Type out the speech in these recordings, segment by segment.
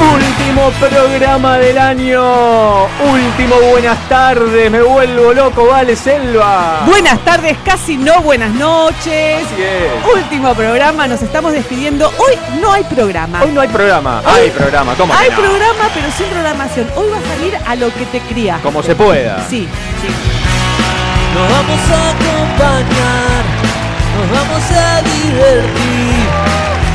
Último programa del año. Último buenas tardes. Me vuelvo loco, vale, Selva. Buenas tardes, casi no buenas noches. Así es. Último programa, nos estamos despidiendo. Hoy no hay programa. Hoy no hay programa. Hoy- hay programa, ¿cómo que Hay no? programa, pero sin programación. Hoy va a salir a lo que te cría. Como se pueda. Sí, sí. Nos vamos a acompañar, nos vamos a divertir.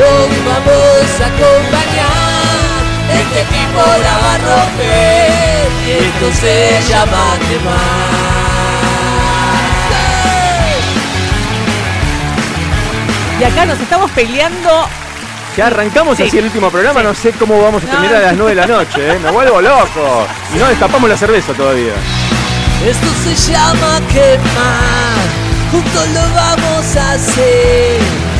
Los vamos a acompañar, este equipo la va a romper y esto se llama quemar. Y acá nos estamos peleando. Ya arrancamos Sí. así el último programa. Sí. No sé cómo vamos a No. terminar a las 9 de la noche. ¿eh? Me vuelvo loco. Y no destapamos la cerveza todavía. Esto se llama quemar, juntos lo vamos a hacer,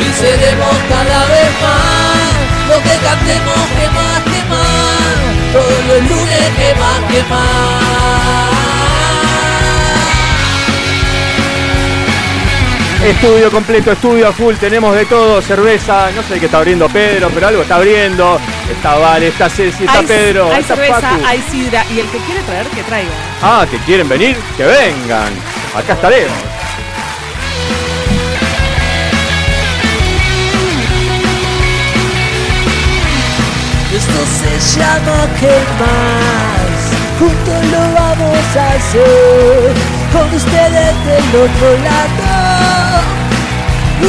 Y seremos cada vez más lo que cantemos que más, que más. Todos los lunes que más, que más. Estudio completo, estudio a full, tenemos de todo, cerveza, no sé qué está abriendo Pedro, pero algo está abriendo. Está Vale, está Ceci, está hay, Pedro, hay está cerveza, hay sidra. Y el que quiere traer, que traiga. Ah, que quieren venir, que vengan. Acá estaremos. Esto se llama quemar, juntos lo vamos a hacer, con ustedes del otro lado, y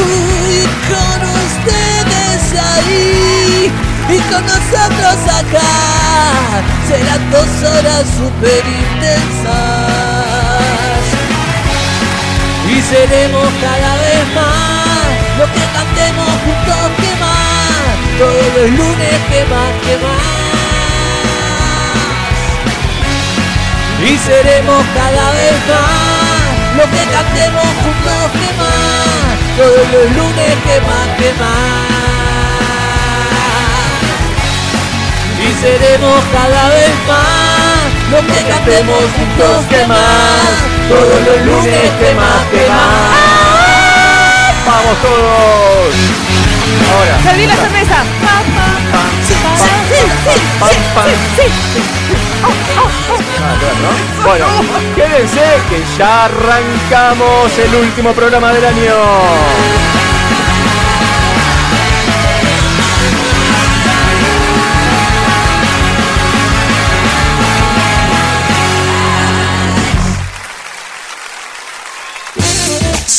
con ustedes ahí, y con nosotros acá, serán dos horas super intensas, y seremos cada vez más, lo que cantemos juntos que más, todos los lunes que más, que más. Y seremos cada vez más, lo que cantemos juntos que más, todos los lunes que más, que más. Y seremos cada vez más, lo que cantemos juntos que más, todos los lunes que más, que más. ¡Vamos todos! Ahora. Serví la cerveza. Bueno, quédense que ya arrancamos el último programa del año.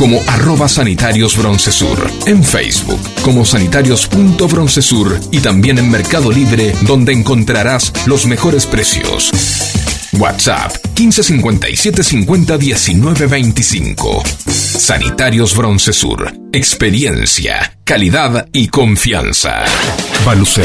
como arroba sanitarios broncesur, en Facebook como sanitarios.broncesur y también en Mercado Libre donde encontrarás los mejores precios. WhatsApp 1557 50 19 25. Sanitarios Broncesur. Experiencia, calidad y confianza. Balucel.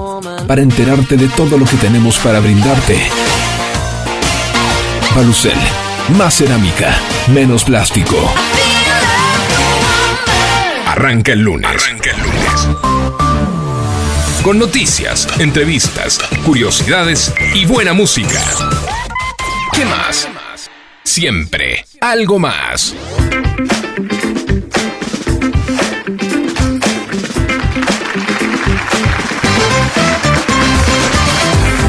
para enterarte de todo lo que tenemos para brindarte. Balucel, más cerámica, menos plástico. Arranca el lunes. Arranca el lunes. Con noticias, entrevistas, curiosidades y buena música. ¿Qué más? Siempre algo más.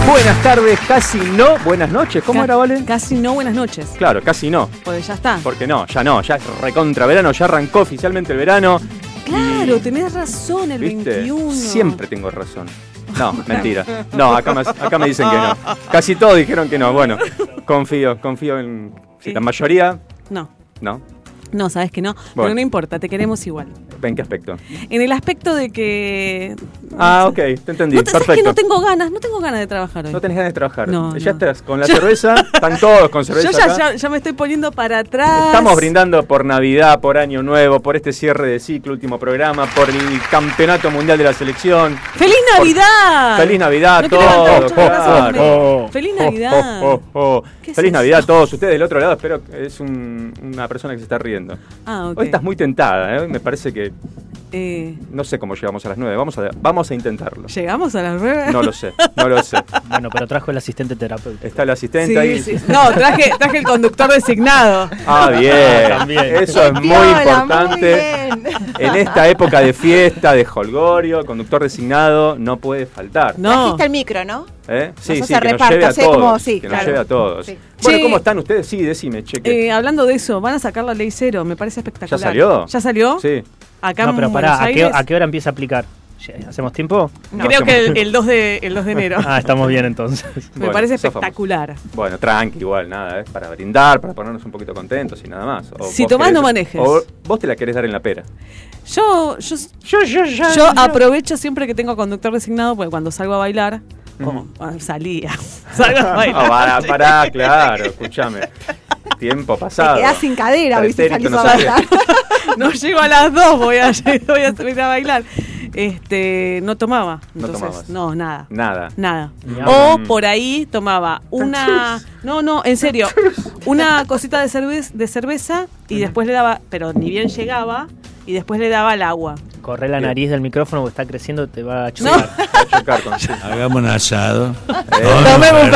Buenas tardes, casi no. Buenas noches, ¿cómo Ca- era, Vale? Casi no buenas noches. Claro, casi no. Pues ya está. Porque no, ya no, ya es recontra verano, ya arrancó oficialmente el verano. Claro, tenés razón, el ¿Viste? 21. Siempre tengo razón. No, mentira. No, acá me, acá me dicen que no. Casi todos dijeron que no. Bueno, confío, confío en. Si la mayoría, No, no. no, sabes que no. Pero no importa, te queremos igual. ¿En qué aspecto? En el aspecto de que. Ah, ok, te entendí. No te, ¿sabes Perfecto. que no tengo ganas, no tengo ganas de trabajar hoy. No tenés ganas de trabajar. No, ya no. estás con la cerveza, están todos con cerveza. Yo ya, acá. ya, ya me estoy poniendo para atrás. Estamos brindando por Navidad, por Año Nuevo, por este cierre de ciclo, último programa, por el Campeonato Mundial de la Selección. ¡Feliz Navidad! Feliz Navidad a todos. claro. Feliz Navidad. oh, oh, oh. ¿Qué es Feliz? Navidad a todos ustedes del otro lado. Espero que es un- una persona que se está riendo. Ah, ok. Hoy estás muy tentada, ¿eh? Me parece que good. Eh, no sé cómo llegamos a las 9. Vamos a, vamos a intentarlo. ¿Llegamos a las nueve? No lo sé, no lo sé. Bueno, pero trajo el asistente terapeuta. Está el asistente Sí, ahí. sí. No, traje, traje el conductor designado. Ah, bien. También. Eso es muy importante. En esta época de fiesta, de holgorio, el conductor designado no puede faltar. No. Trajiste el micro, ¿no? ¿Eh? Sí, Eso sí, se que nos reparte, lleve a todos. como- sí, que nos claro. lleve a todos. Sí. Bueno. ¿cómo están ustedes? Sí, decime, cheque. Eh, hablando de eso, van a sacar la ley cero, me parece espectacular. ¿Ya salió? ¿Ya salió? Sí. Acá No, pero pará, Buenos ¿a qué, Aires. a qué hora empieza a aplicar? ¿Ya- ¿Hacemos tiempo? No, Creo que el, el 2 de, el 2 de enero. Ah, estamos bien entonces. me Bueno, parece espectacular. Bueno, tranqui, igual, nada, es para brindar, para ponernos un poquito contentos y nada más. O Si tomás, querés- no manejes. O vos te la querés dar en la pera. Yo, yo, yo, aprovecho siempre que tengo conductor designado, porque cuando salgo a bailar, o ah, salía, salgo a bailar. Ah, pará, claro, escuchame. Tiempo pasado. Te quedás sin cadera, ¿viste? Salís no a sé qué. bailar. no llego a las 2, voy a, voy a salir a bailar. Este, no tomaba. No Entonces, no, nada. Nada. Nada. O por ahí tomaba una. No, no, en serio. Una cosita de, cerveza de cerveza y después le daba. Pero ni bien llegaba y después le daba el agua. Corre la nariz del micrófono porque está creciendo, te va a No. chocar. Va a chocar con sí. Hagamos un asado. Eh, Tomemos un.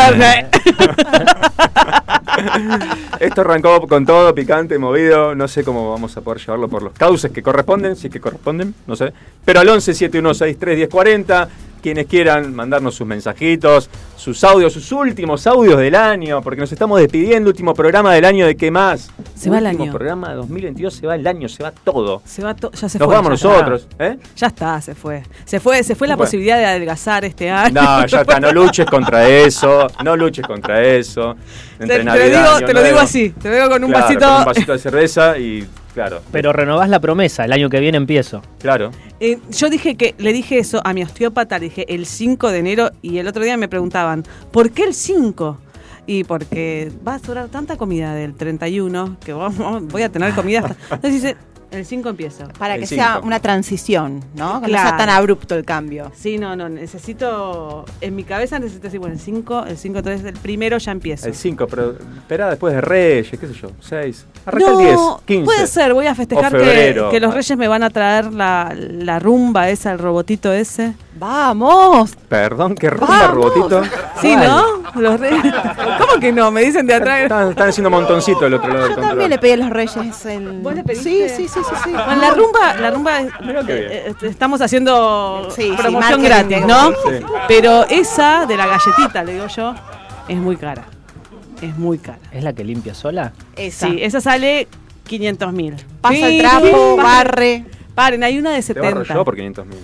Esto arrancó con todo picante, movido. No sé cómo vamos a poder llevarlo por los cauces que corresponden, si es que corresponden, no sé. Pero al 11 7163 1040, quienes quieran mandarnos sus mensajitos, sus audios, sus últimos audios del año, porque nos estamos despidiendo. Último programa del año de qué más. Se va el último año. programa de 2022, se va el año, se va todo. Se va to- ya se Nos fue. vamos ya nosotros, ¿eh? Ya está, se fue. Se fue, se fue la Bueno. posibilidad de adelgazar este año. No, ya está, no luches contra eso, no luches contra eso. Te, Entre te lo Navidad, digo, te lo digo así. Te lo digo con un Claro, vasito. con un vasito de cerveza y claro. Pero renovás la promesa, el año que viene empiezo. Claro. Eh, yo dije que le dije eso a mi osteópata, le dije el 5 de enero y el otro día me preguntaban, ¿por qué el 5? Y porque va a sobrar tanta comida del 31 que vamos- voy a tener comida hasta... Entonces dice, el 5 empieza. Para El que sea una transición, ¿no? Que no sea tan abrupto el cambio. Sí, no, no, necesito, en mi cabeza necesito decir, bueno, el 5, el 5, entonces el primero ya empiezo. El 5, pero espera después de Reyes, qué sé yo, 6. Arranca no, el 10, 15. puede ser, voy a festejar que, los reyes me van a traer la, la rumba esa, el robotito ese. ¡Vamos! Perdón, qué rumba, robotito. Sí, ¿no? Los reyes. ¿Cómo que no? Me dicen de atrás. Están, están haciendo montoncito del otro lado del Yo control. también le pedí a los reyes el... ¿Vos le Sí, pediste? sí, sí, sí, sí. Bueno, la rumba, la rumba eh, eh, estamos haciendo Sí, sí, promoción marketing, gratis, ¿no? Sí. Pero esa de la galletita, le digo yo, es muy cara. es muy cara. ¿Es la que limpia sola? Esa. Sí, esa sale 500 mil. Pasa el trapo, barre. Paren, hay una de Te barro 70. yo por 500 mil.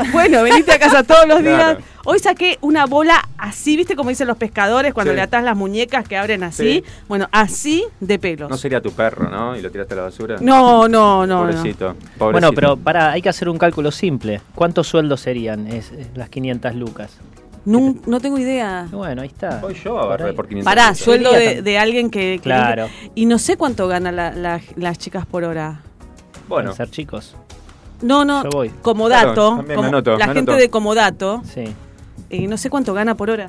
Bueno, venite a casa todos los días. Claro. Hoy saqué una bola así, ¿viste como dicen los pescadores cuando Sí. le atás las muñecas que abren así? Sí. Bueno, así de pelos. No sería tu perro, ¿no? Y lo tiraste a la basura. no, no, no. no. Pobrecito. pobrecito. Bueno, pero para, hay que hacer un cálculo simple. ¿Cuántos sueldos serían es- es las 500 lucas? No tengo idea. Bueno, ahí está. Voy yo a ahí. por 500 Pará, sueldo de, alguien que, que Claro. Y no sé cuánto gana la- la- las chicas por hora. Bueno, ser chicos. No, no, Yo voy. comodato. Claro, como- anoto, la gente anoto. de comodato, Sí. eh, no sé cuánto gana por hora.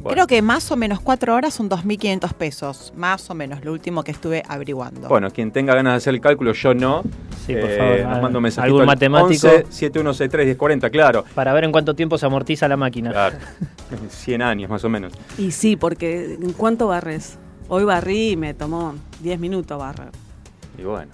bueno. Creo que más o menos cuatro horas son 2.500 pesos. Más o menos, lo último que estuve averiguando. Bueno, quien tenga ganas de hacer el cálculo, yo no. Sí, por Eh, favor, Nos ah, manda un mensajito algún al matemático. 11 7163 1040, claro. Para ver en cuánto tiempo se amortiza la máquina. Claro. 100 años más o menos. Y sí, porque ¿en cuánto barres? Hoy barrí y me tomó 10 minutos barrer. Y bueno.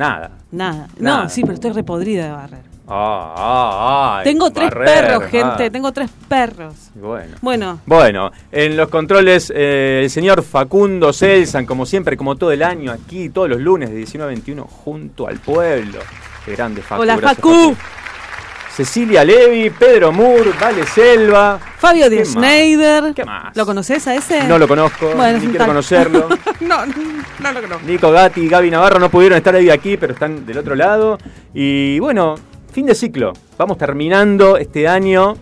Nada. Nada. Nada. No, sí, pero estoy repodrida de barrer. Ah, ah, ah. tengo tres barrer, perros, gente, ah. tengo tres perros. Bueno. Bueno, Bueno, en los controles, eh, el señor Facundo Celsan, como siempre, como todo el año, aquí todos los lunes de 19 a 21, junto al pueblo. Qué grande Facu. Hola, gracias, Facu. Cecilia Levi, Pedro Moore, Vale Selva. Fabio ¿Qué de más? Schneider. ¿Qué más? ¿Lo conoces a ese? No lo conozco, Bueno, ni quiero tal. conocerlo. no, no lo conozco. Nico Gatti y Gaby Navarro no pudieron estar hoy aquí, pero están del otro lado. Y bueno, fin de ciclo. Vamos terminando este año,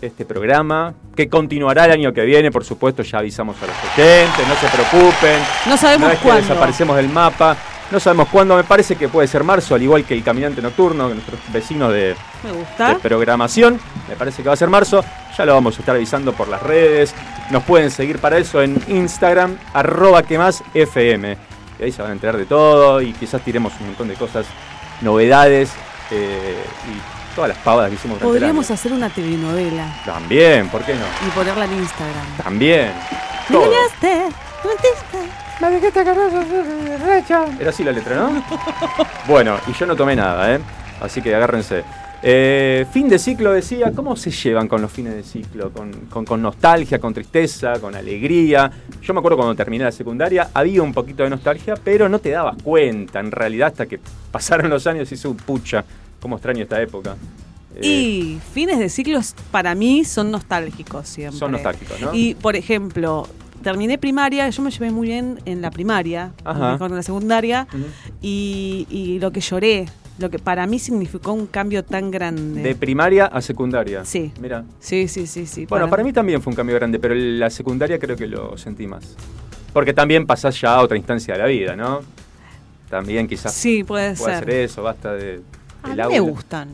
este programa, que continuará el año que viene, por supuesto, ya avisamos a los oyentes, no se preocupen. No sabemos no es que cuándo. desaparecemos del mapa. No sabemos cuándo, me parece que puede ser marzo, al igual que el caminante nocturno, que nuestros vecinos de, programación. Me parece que va a ser marzo. Ya lo vamos a estar avisando por las redes. Nos pueden seguir para eso en Instagram, arroba que más FM. Y ahí se van a enterar de todo y quizás tiremos un montón de cosas, novedades eh, y todas las pavadas que hicimos Podríamos hacer una telenovela. También, ¿por qué no? y ponerla en Instagram. También. Me Todo. me mentiste. Era así la letra, ¿no? bueno, y yo no tomé nada, ¿eh? Así que agárrense. Eh, fin de ciclo decía, ¿cómo se llevan con los fines de ciclo? ¿Con, con- con nostalgia, con tristeza, con alegría? Yo me acuerdo cuando terminé la secundaria, había un poquito de nostalgia, pero no te dabas cuenta en realidad hasta que pasaron los años y hice un pucha, cómo extraño esta época. Eh, Y fines de ciclos para mí son nostálgicos siempre. Son nostálgicos, ¿no? Y por ejemplo, terminé primaria, yo me llevé muy bien en la primaria, Ajá. mejor en la secundaria, y, y lo que lloré, lo que para mí significó un cambio tan grande. De primaria a secundaria. Sí. Mira. sí, sí, sí, sí. Bueno, para mí también fue un cambio grande, pero la secundaria creo que lo sentí más. Porque también pasás ya a otra instancia de la vida, ¿no? También quizás Sí, puede, puede ser. ser eso, basta de, A del mí aula. me gustan.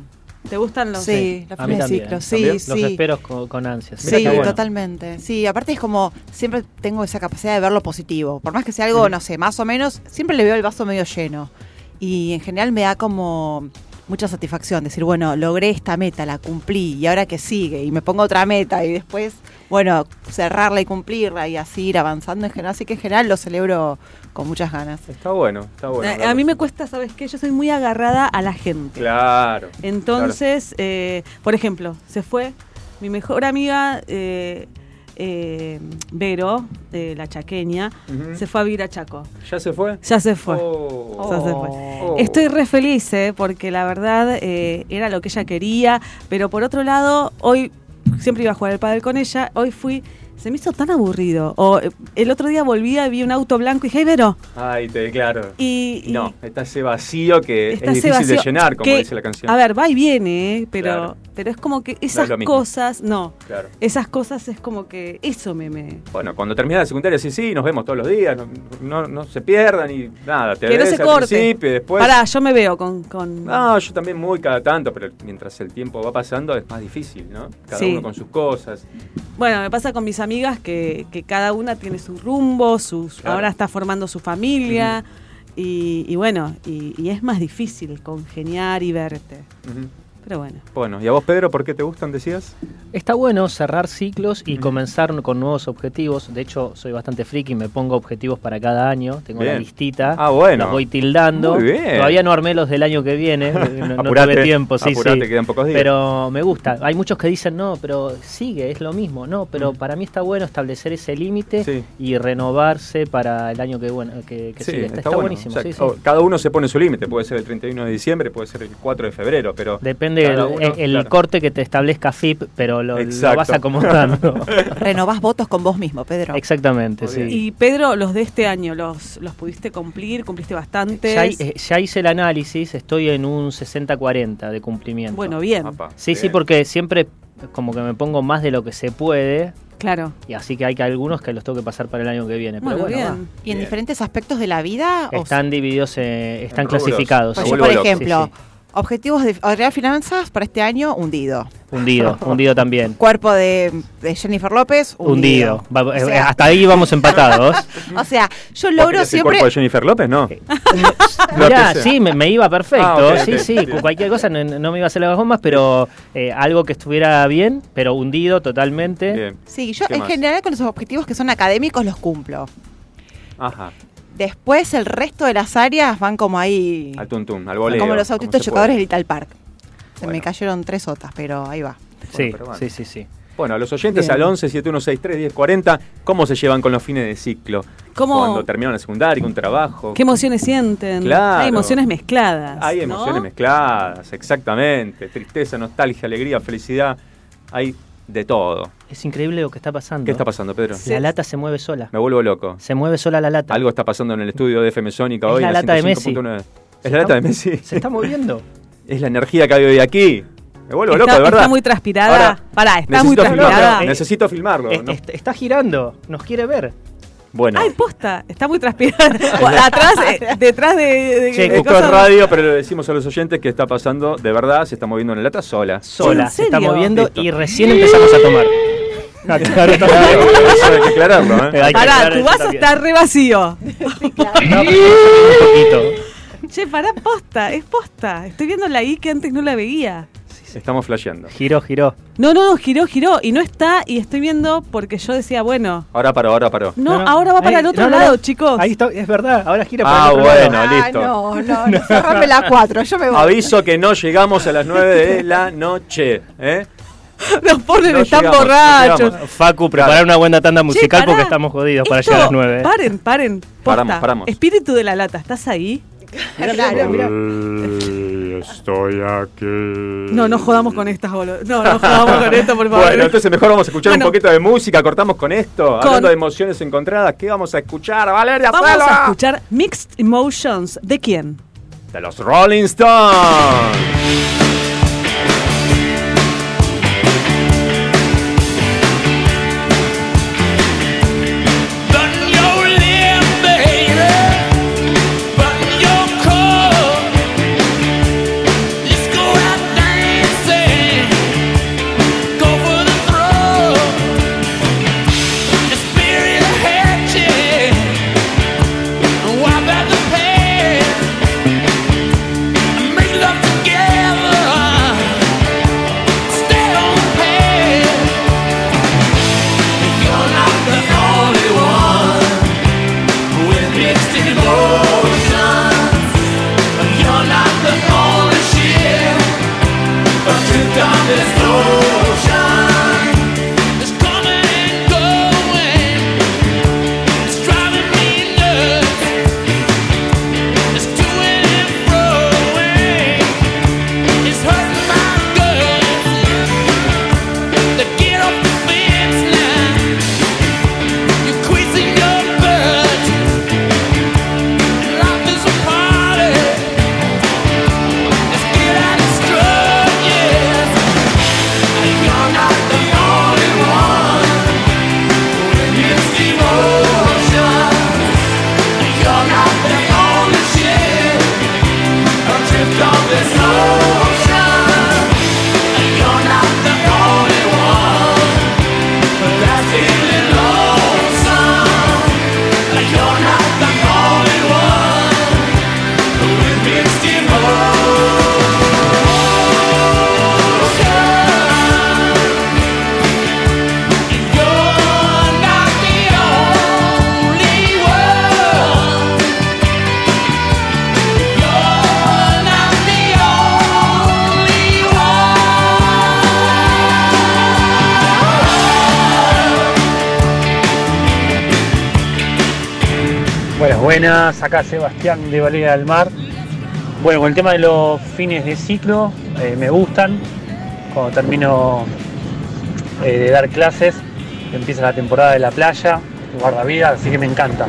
¿Te gustan los Sí, los fines de ciclo. Sí, ¿También? Los sí. espero con, con ansias. Sí, Mirá bueno. totalmente. Sí, aparte es como, siempre tengo esa capacidad de ver lo positivo. Por más que sea algo, no sé, más o menos, siempre le veo el vaso medio lleno. Y en general me da como mucha satisfacción decir, bueno, logré esta meta, la cumplí, y ahora que sigue, y me pongo otra meta, y después, bueno, cerrarla y cumplirla, y así ir avanzando en general. Así que en general lo celebro con muchas ganas. Está bueno, está bueno. A mí me cuesta, ¿sabes qué? Yo soy muy agarrada a la gente. Claro. Entonces, eh, por ejemplo, se fue mi mejor amiga eh, eh, Vero, eh, la chaqueña, se fue a vivir a Chaco. ¿Ya se fue? Ya se fue. Oh. Ya se fue. Oh. Estoy re feliz, eh, porque la verdad eh, era lo que ella quería, pero por otro lado, hoy siempre iba a jugar al pádel con ella, hoy fui, se me hizo tan aburrido. O eh, el otro día volvía y vi un auto blanco y dije, "Ay, Vero, Ay, te claro. y, y No, está ese vacío que está es difícil de llenar, como que, dice la canción. A ver, va y viene, eh, pero, Claro. pero es como que esas cosas, no, Claro. esas cosas es como que eso me... me Bueno, cuando termina la secundaria, sí, sí, nos vemos todos los días, no, no, no se pierdan y nada, te que no se al corte. principio y después... Pará, yo me veo con... con No, yo también muy cada tanto, pero mientras el tiempo va pasando es más difícil, ¿no? Cada Sí. uno con sus cosas. Bueno, me pasa con mis amigas que, que cada una tiene su rumbo, sus, Claro. ahora está formando su familia y, y bueno, y, y es más difícil congeniar y verte. Pero bueno. Bueno, ¿y a vos, Pedro, por qué te gustan, decías? Está bueno cerrar ciclos y comenzar con nuevos objetivos. De hecho, soy bastante friki, me pongo objetivos para cada año. Tengo Bien. la listita. Ah, bueno. Los voy tildando. Muy bien. Todavía no armé los del año que viene. No, no Apurate, tuve tiempo, sí, apurate, sí. quedan pocos días. Pero me gusta. Hay muchos que dicen, no, pero sigue, es lo mismo. No, pero Mm. para mí está bueno establecer ese límite Sí. y renovarse para el año que, bueno, que, que Sí, sigue. Está, está, está bueno. buenísimo. O sea, sí, sí. o- Cada uno se pone su límite, puede ser el 31 de diciembre, puede ser el 4 de febrero, pero... Depende el claro. corte que te establezca FIP, pero lo, vas acomodando. Renovás votos con vos mismo, Pedro. Exactamente, Muy sí. bien. Y Pedro, los de este año, ¿los, los pudiste cumplir? ¿Cumpliste bastantes? Ya, eh, ya hice el análisis, estoy en un 60-40 de cumplimiento. bueno, bien. Sí, sí, porque siempre como que me pongo más de lo que se puede, Claro. y así que hay que algunos que los tengo que pasar para el año que viene. Pero Bueno, bien. va. ¿Y en Bien. diferentes aspectos de la vida? o- están divididos, eh, están En clasificados. Pues yo, por ejemplo, Sí, objetivos de Real Finanzas para este año, hundido. Hundido, hundido también. Cuerpo de, de Jennifer López, hundido. Hundido. Va- eh, O sea, hasta ahí vamos empatados. o sea, yo ¿Vos logro querés el siempre... cuerpo de Jennifer López? No. Mirá, sea. sí, me, me iba perfecto. Ah, sí, sí, cualquier cosa no, no me iba a hacer las gomas, pero eh, algo que estuviera bien, pero hundido totalmente. Bien. Sí, yo ¿Qué en más? general con los objetivos que son académicos los cumplo. Ajá. Después el resto de las áreas van como ahí, Al tuntún, al voleo. como los autitos chocadores puede. de Little Park. Se me Bueno. cayeron tres otras, pero ahí va. Sí, pero bueno. sí, sí, sí. Bueno, a los oyentes Bien. al 11 7163 1040, ¿cómo se llevan con los fines de ciclo? ¿Cómo- Cuando terminan la secundaria, un trabajo. ¿Qué emociones sienten? Claro. Hay emociones mezcladas. Hay ¿no? emociones mezcladas, exactamente. Tristeza, nostalgia, alegría, felicidad. Hay de todo. Es increíble lo que está pasando. ¿Qué está pasando, Pedro? La lata se mueve sola. Me vuelvo loco. Se mueve sola la lata. Algo está pasando en el estudio de FM Sónica Es hoy. la lata de Messi. 105.9. Se Es la lata de Messi. Se está moviendo. Es la energía que hay hoy aquí. Me vuelvo Está- loco, de verdad. está muy transpirada. Pará, está muy necesito transpirada. filmarlo, Eh, Necesito filmarlo. Está girando. Nos quiere ver. Bueno, Ay, posta, está muy transpirada. Atrás, eh, detrás de, de- Che, de esto cosas- es radio, pero le decimos a los oyentes que está pasando de verdad, se está moviendo en la lata sola. Sola. ¿En Se está moviendo Listo. y recién empezamos a tomar. Ah, claro, Claro, eso hay que aclararlo, ¿eh? Hay que Pará, aclarar tu vaso también. está re vacío. No, pero un poquito. Che, pará, posta, es posta. Estoy viendo la I que antes no la veía. Estamos flasheando. Giró, giró. No, no, giró, giró y no está y estoy viendo porque yo decía, bueno, Ahora paró, ahora paró. no, ahora va para Ahí- el otro no, no, lado, no. chicos. Ahí está, es verdad. Ahora gira para Ah, el otro bueno. lado. Ah, listo. no, no, no, cerrame la cuatro, yo me voy. Aviso que no llegamos a las 9 de la noche. ¿eh? Nos ponen, No están llegamos, borrachos. Facu, preparar una buena tanda musical Che, porque estamos jodidos para llegar a las 9. Paren, paren. Posta. Paramos, paramos. Espíritu de la lata, ¿estás ahí? Claro. Estoy aquí. No, no jodamos con estas boludas. No, no jodamos con esto, por favor. Bueno, entonces mejor vamos a escuchar Bueno. un poquito de música, cortamos con esto. Con- Hablando de emociones encontradas, ¿qué vamos a escuchar? Valeria Vamos a escuchar Mixed Emotions. ¿De quién? De los Rolling Stones. Buenas. Acá Sebastián de Valeria del Mar. Bueno, con el tema de los fines de ciclo, eh, me gustan. Cuando termino eh, de dar clases, empieza la temporada de la playa, guardavidas, así que me encanta.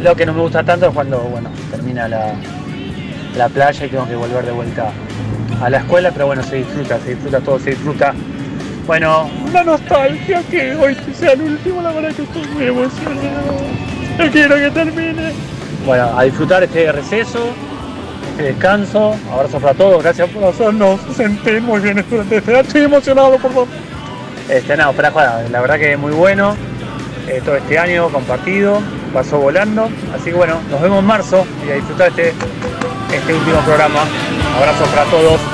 Lo que no me gusta tanto es cuando, bueno, termina la, la playa y tengo que volver de vuelta a la escuela, pero bueno, se disfruta, se disfruta todo, se disfruta. Bueno, una nostalgia que hoy sea el último, la verdad que estoy muy emocionado. No quiero que termine. Bueno, a disfrutar este receso, este descanso. Abrazo para todos, gracias por hacernos sentir muy bien durante este Estoy emocionado, por favor. Este, no, para jugar, la verdad que es muy bueno. eh, todo este año compartido, pasó volando. Así que bueno, nos vemos en marzo y a disfrutar este, este último programa. Abrazos para todos.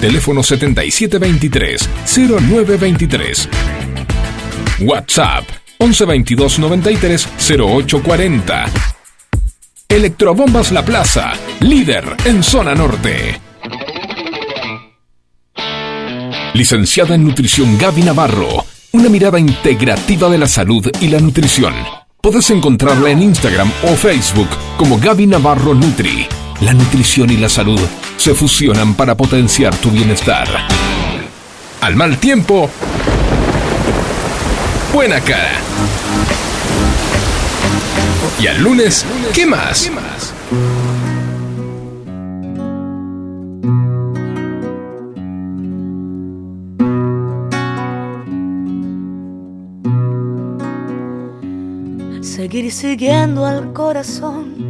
Teléfono 7723-0923. WhatsApp 1122 93 0840. Electrobombas La Plaza, líder en zona norte. Licenciada en Nutrición Gaby Navarro, una mirada integrativa de la salud y la nutrición. Podés encontrarla en Instagram o Facebook como Gaby Navarro Nutri. La nutrición y la salud se fusionan para potenciar tu bienestar. Al mal tiempo, buena cara. Y al lunes, ¿qué más? Seguir siguiendo al corazón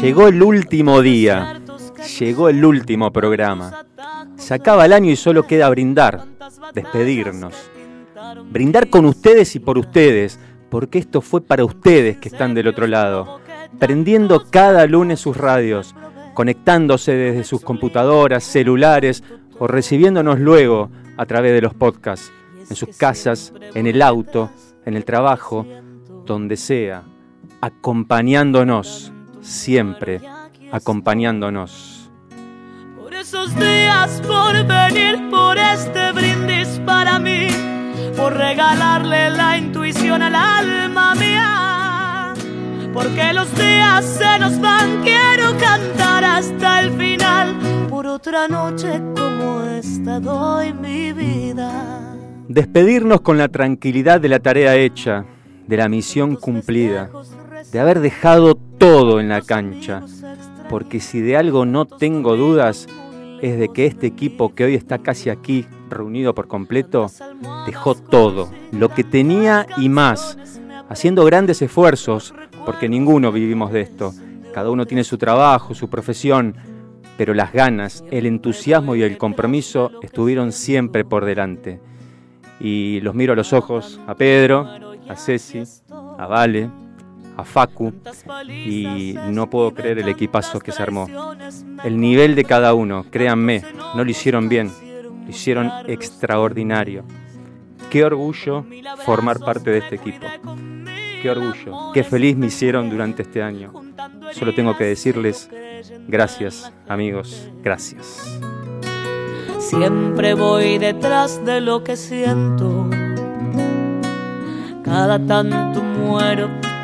Llegó el último día, llegó el último programa. Se acaba el año y solo queda brindar, despedirnos. Brindar con ustedes y por ustedes, porque esto fue para ustedes que están del otro lado, prendiendo cada lunes sus radios, conectándose desde sus computadoras, celulares o recibiéndonos luego a través de los podcasts, en sus casas, en el auto, en el trabajo, donde sea, acompañándonos, siempre acompañándonos. Por esos días, por venir, por este brindis para mí, por regalarle la intuición al alma mía. Porque los días se nos van, quiero cantar hasta el final. Por otra noche como esta doy mi vida. Despedirnos con la tranquilidad de la tarea hecha, de la misión cumplida, de haber dejado todo en la cancha, porque si de algo no tengo dudas es de que este equipo que hoy está casi aquí, reunido por completo, dejó todo, lo que tenía y más, haciendo grandes esfuerzos, porque ninguno vivimos de esto, cada uno tiene su trabajo, su profesión, pero las ganas, el entusiasmo y el compromiso estuvieron siempre por delante. Y los miro a los ojos, a Pedro, a Ceci, a Vale, a Facu, y no puedo creer el equipazo que se armó. El nivel de cada uno, créanme, no lo hicieron bien, lo hicieron extraordinario. Qué orgullo formar parte de este equipo. Qué orgullo, qué feliz me hicieron durante este año. Solo tengo que decirles gracias, amigos, gracias. Siempre voy detrás de lo que siento. Cada tanto muero,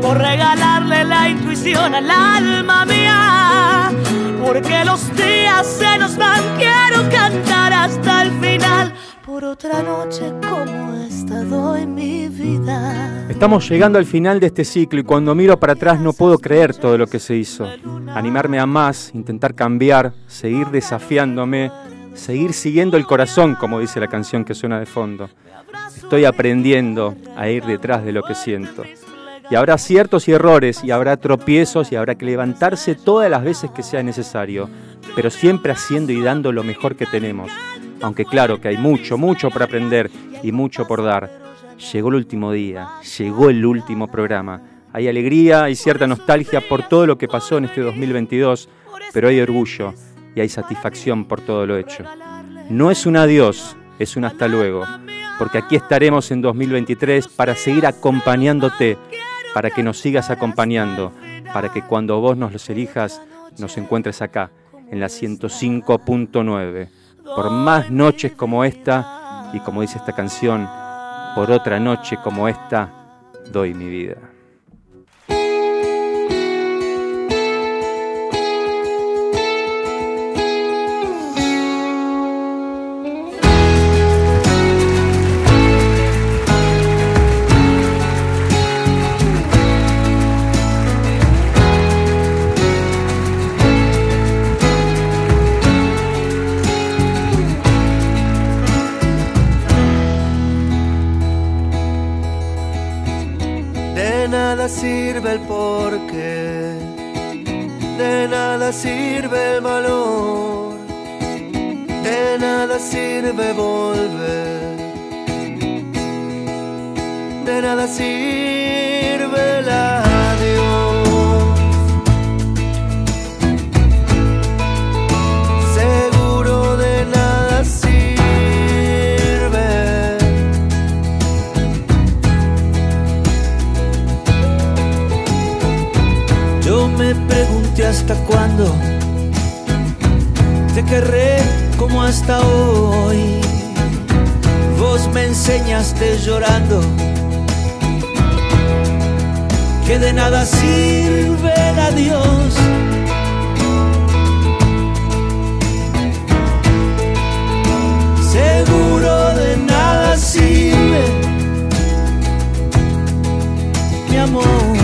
Por regalarle la intuición al alma mía. Porque los días se nos van, quiero cantar hasta el final. Por otra noche como esta doy mi vida. Estamos llegando al final de este ciclo y cuando miro para atrás no puedo creer todo lo que se hizo. Animarme a más, intentar cambiar, seguir desafiándome, seguir siguiendo el corazón, como dice la canción que suena de fondo. Estoy aprendiendo a ir detrás de lo que siento. Y habrá ciertos y errores, y habrá tropiezos, y habrá que levantarse todas las veces que sea necesario, pero siempre haciendo y dando lo mejor que tenemos. Aunque claro que hay mucho, mucho por aprender y mucho por dar. Llegó el último día, llegó el último programa. Hay alegría y cierta nostalgia por todo lo que pasó en este 2022, pero hay orgullo y hay satisfacción por todo lo hecho. No es un adiós, es un hasta luego, porque aquí estaremos en 2023 para seguir acompañándote, para que nos sigas acompañando, para que cuando vos nos los elijas, nos encuentres acá, en la 105.9, por más noches como esta, y como dice esta canción, por otra noche como esta, doy mi vida. Nada sirve el porqué, de nada sirve el valor, de nada sirve volver, de nada sirve el hasta cuándo te querré como hasta hoy. Vos me enseñaste llorando que de nada sirve el adiós. Seguro de nada sirve mi amor.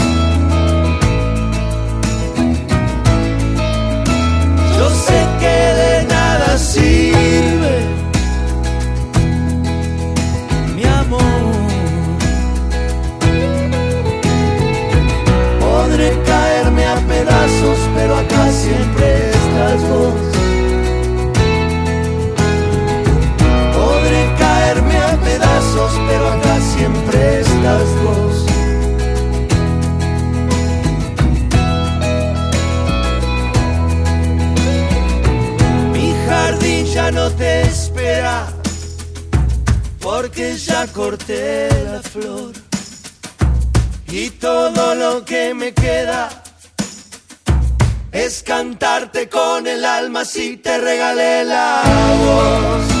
Sirve mi amor. Podré caerme a pedazos, pero acá siempre estás vos. Podré caerme a pedazos, pero acá siempre estás vos. ya no te espera, porque ya corté la flor y todo lo que me queda es cantarte con el alma si te regalé la voz.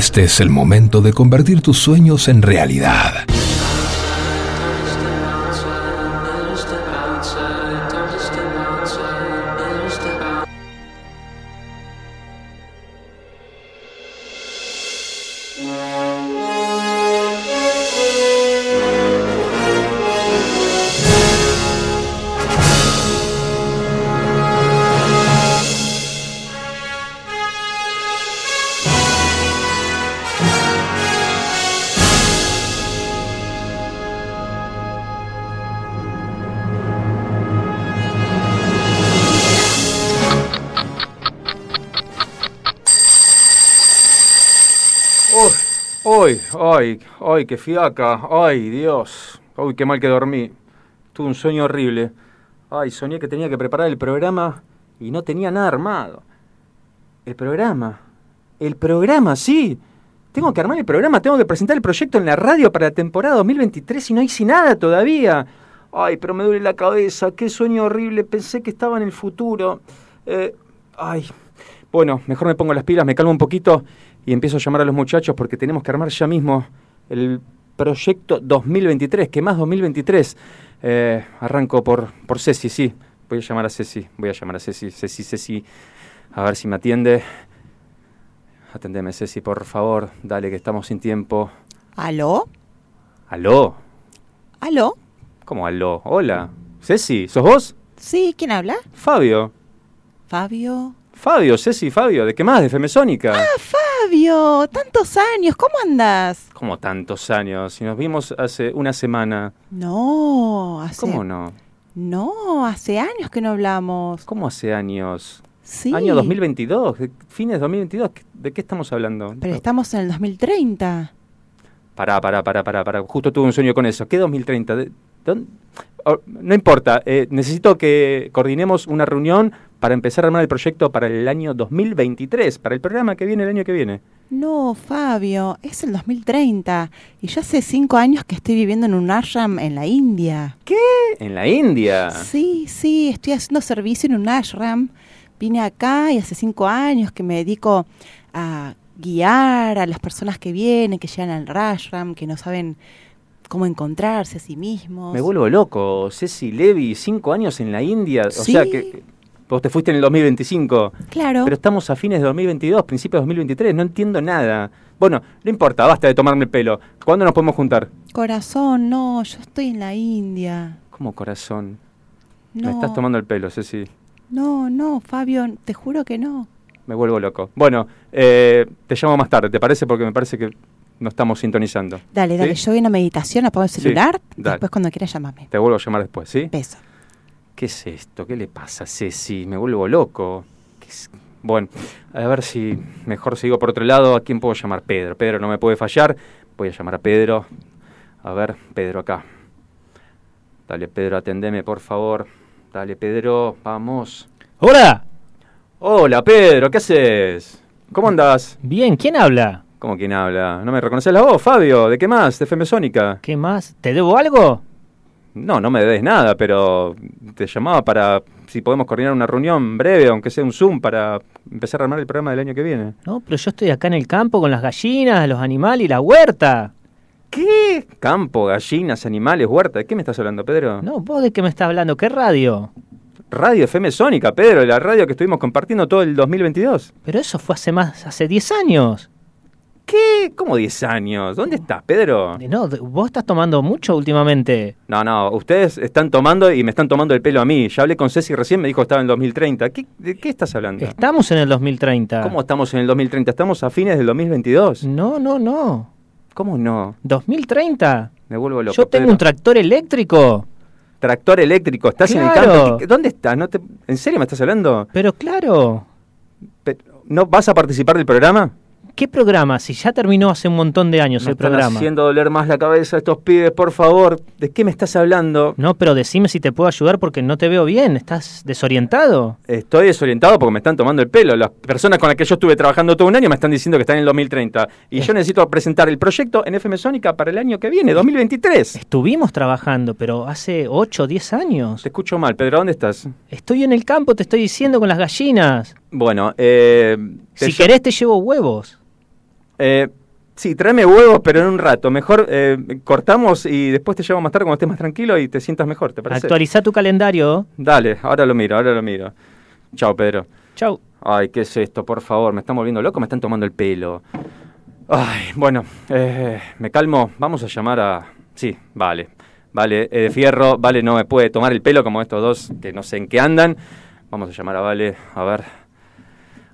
Este es el momento de convertir tus sueños en realidad. Ay, ay, qué fiaca. Ay, Dios. Uy, qué mal que dormí. Tuve un sueño horrible. Ay, soñé que tenía que preparar el programa y no tenía nada armado. El programa. El programa, sí. Tengo que armar el programa, tengo que presentar el proyecto en la radio para la temporada 2023 y no hice nada todavía. Ay, pero me duele la cabeza, qué sueño horrible, pensé que estaba en el futuro. Eh, ay, bueno, mejor me pongo las pilas, me calmo un poquito y empiezo a llamar a los muchachos porque tenemos que armar ya mismo el proyecto 2023, que más 2023. Eh, arranco por, por Ceci, sí. Voy a llamar a Ceci, voy a llamar a Ceci, Ceci, Ceci, a ver si me atiende. Atendeme, Ceci, por favor, dale que estamos sin tiempo. ¿Aló? ¿Aló? ¿Aló? ¿Cómo aló? Hola. Ceci, ¿sos vos? Sí, ¿quién habla? Fabio. Fabio. Fabio, Ceci, Fabio. ¿De qué más? ¿De Femesónica? Ah, Fabio, tantos años, ¿cómo andas? ¿Cómo tantos años? Si nos vimos hace una semana. No, hace... ¿Cómo no? No, hace años que no hablamos. ¿Cómo hace años? Sí. Año 2022, de- fines de 2022. ¿De qué estamos hablando? Pero estamos en el 2030. Pará, pará, pará, pará, pará. Justo tuve un sueño con eso. ¿Qué 2030? ¿De- dónde? Oh, no importa. eh, necesito que coordinemos una reunión para empezar a armar el proyecto para el año 2023, para el programa que viene el año que viene. No, Fabio, es el 2030. Y yo hace cinco años que estoy viviendo en un ashram en la India. ¿Qué? En la India. Sí, sí, estoy haciendo servicio en un ashram. Vine acá y hace cinco años que me dedico a guiar a las personas que vienen, que llegan al ashram, que no saben cómo encontrarse a sí mismos. Me vuelvo loco. Ceci Levi, cinco años en la India. O sea que vos te fuiste en el 2025. Claro. Pero estamos a fines de 2022, principios de 2023. No entiendo nada. Bueno, no importa, basta de tomarme el pelo. ¿Cuándo nos podemos juntar? Corazón, no, yo estoy en la India. Como corazón. No, Me estás tomando el pelo, Ceci. no, no, Fabio, te juro que no. Me vuelvo loco. Bueno, eh, te llamo más tarde, ¿te parece? Porque me parece que no estamos sintonizando. Dale, dale, ¿Sí? yo voy a una meditación, apago el celular, después cuando quieras llamarme. Te vuelvo a llamar después, ¿sí? Beso. ¿Qué es esto? ¿Qué le pasa a Ceci? Me vuelvo loco. ¿Qué es? Bueno, a ver si mejor sigo por otro lado. ¿A quién puedo llamar? Pedro. Pedro no me puede fallar. Voy a llamar a Pedro. A ver, Pedro acá. Dale, Pedro, atendeme, por favor. Dale, Pedro, vamos. ¡Hola! Hola, Pedro, ¿qué haces? ¿Cómo andás? Bien, ¿quién habla? ¿Cómo quién habla? ¿No me reconoces la voz, Fabio? ¿De qué más? ¿De FM Sónica? ¿Qué más? ¿Te debo algo? No, no me debes nada, pero te llamaba para si podemos coordinar una reunión breve, aunque sea un Zoom, para empezar a armar el programa del año que viene. No, pero yo estoy acá en el campo con las gallinas, los animales y la huerta. ¿Qué? Campo, gallinas, animales, huerta. ¿De qué me estás hablando, Pedro? No, ¿vos de qué me estás hablando? ¿Qué radio? Radio FM Sónica, Pedro, la radio que estuvimos compartiendo todo el 2022. Pero eso fue hace más, hace 10 años. ¿Qué? ¿Cómo 10 años? ¿Dónde estás, Pedro? No, de- vos estás tomando mucho últimamente. No, no, ustedes están tomando y me están tomando el pelo a mí. Ya hablé con Ceci recién, me dijo que estaba en el 2030. ¿Qué, ¿De qué estás hablando? Estamos en el 2030. ¿Cómo estamos en el 2030? ¿Estamos a fines del 2022? No, no, no. ¿Cómo no? 2030. Me vuelvo loco. Yo tengo Pedro. un tractor eléctrico. tractor eléctrico. ¿Estás en el campo? ¿Qué- ¿Dónde estás? ¿No te- ¿En serio me estás hablando? Pero claro. Pe- ¿No vas a participar del programa? ¿Qué programa? Si ya terminó hace un montón de años Me el están programa. haciendo doler más la cabeza estos pibes, por favor. ¿De qué me estás hablando? No, pero decime si te puedo ayudar porque no te veo bien. ¿Estás desorientado? Estoy desorientado porque me están tomando el pelo. Las personas con las que yo estuve trabajando todo un año me están diciendo que están en el 2030. Y yo necesito presentar el proyecto en FM Sónica para el año que viene, 2023. Estuvimos trabajando, pero hace 8 o 10 años. Te escucho mal, Pedro. ¿Dónde estás? Estoy en el campo, te estoy diciendo, con las gallinas. Bueno, eh... Si querés te llevo huevos. Eh, sí, tráeme huevos, pero en un rato. Mejor eh, cortamos y después te llamo más tarde cuando estés más tranquilo y te sientas mejor, ¿te parece? Actualiza tu calendario. Dale, ahora lo miro, ahora lo miro. Chao, Pedro. Chau. Ay, ¿qué es esto? Por favor, me están volviendo loco, me están tomando el pelo. Ay, bueno, eh, me calmo. Vamos a llamar a... Sí, vale. Vale, eh, de Fierro, Vale no me puede tomar el pelo como estos dos que no sé en qué andan. Vamos a llamar a Vale, a ver.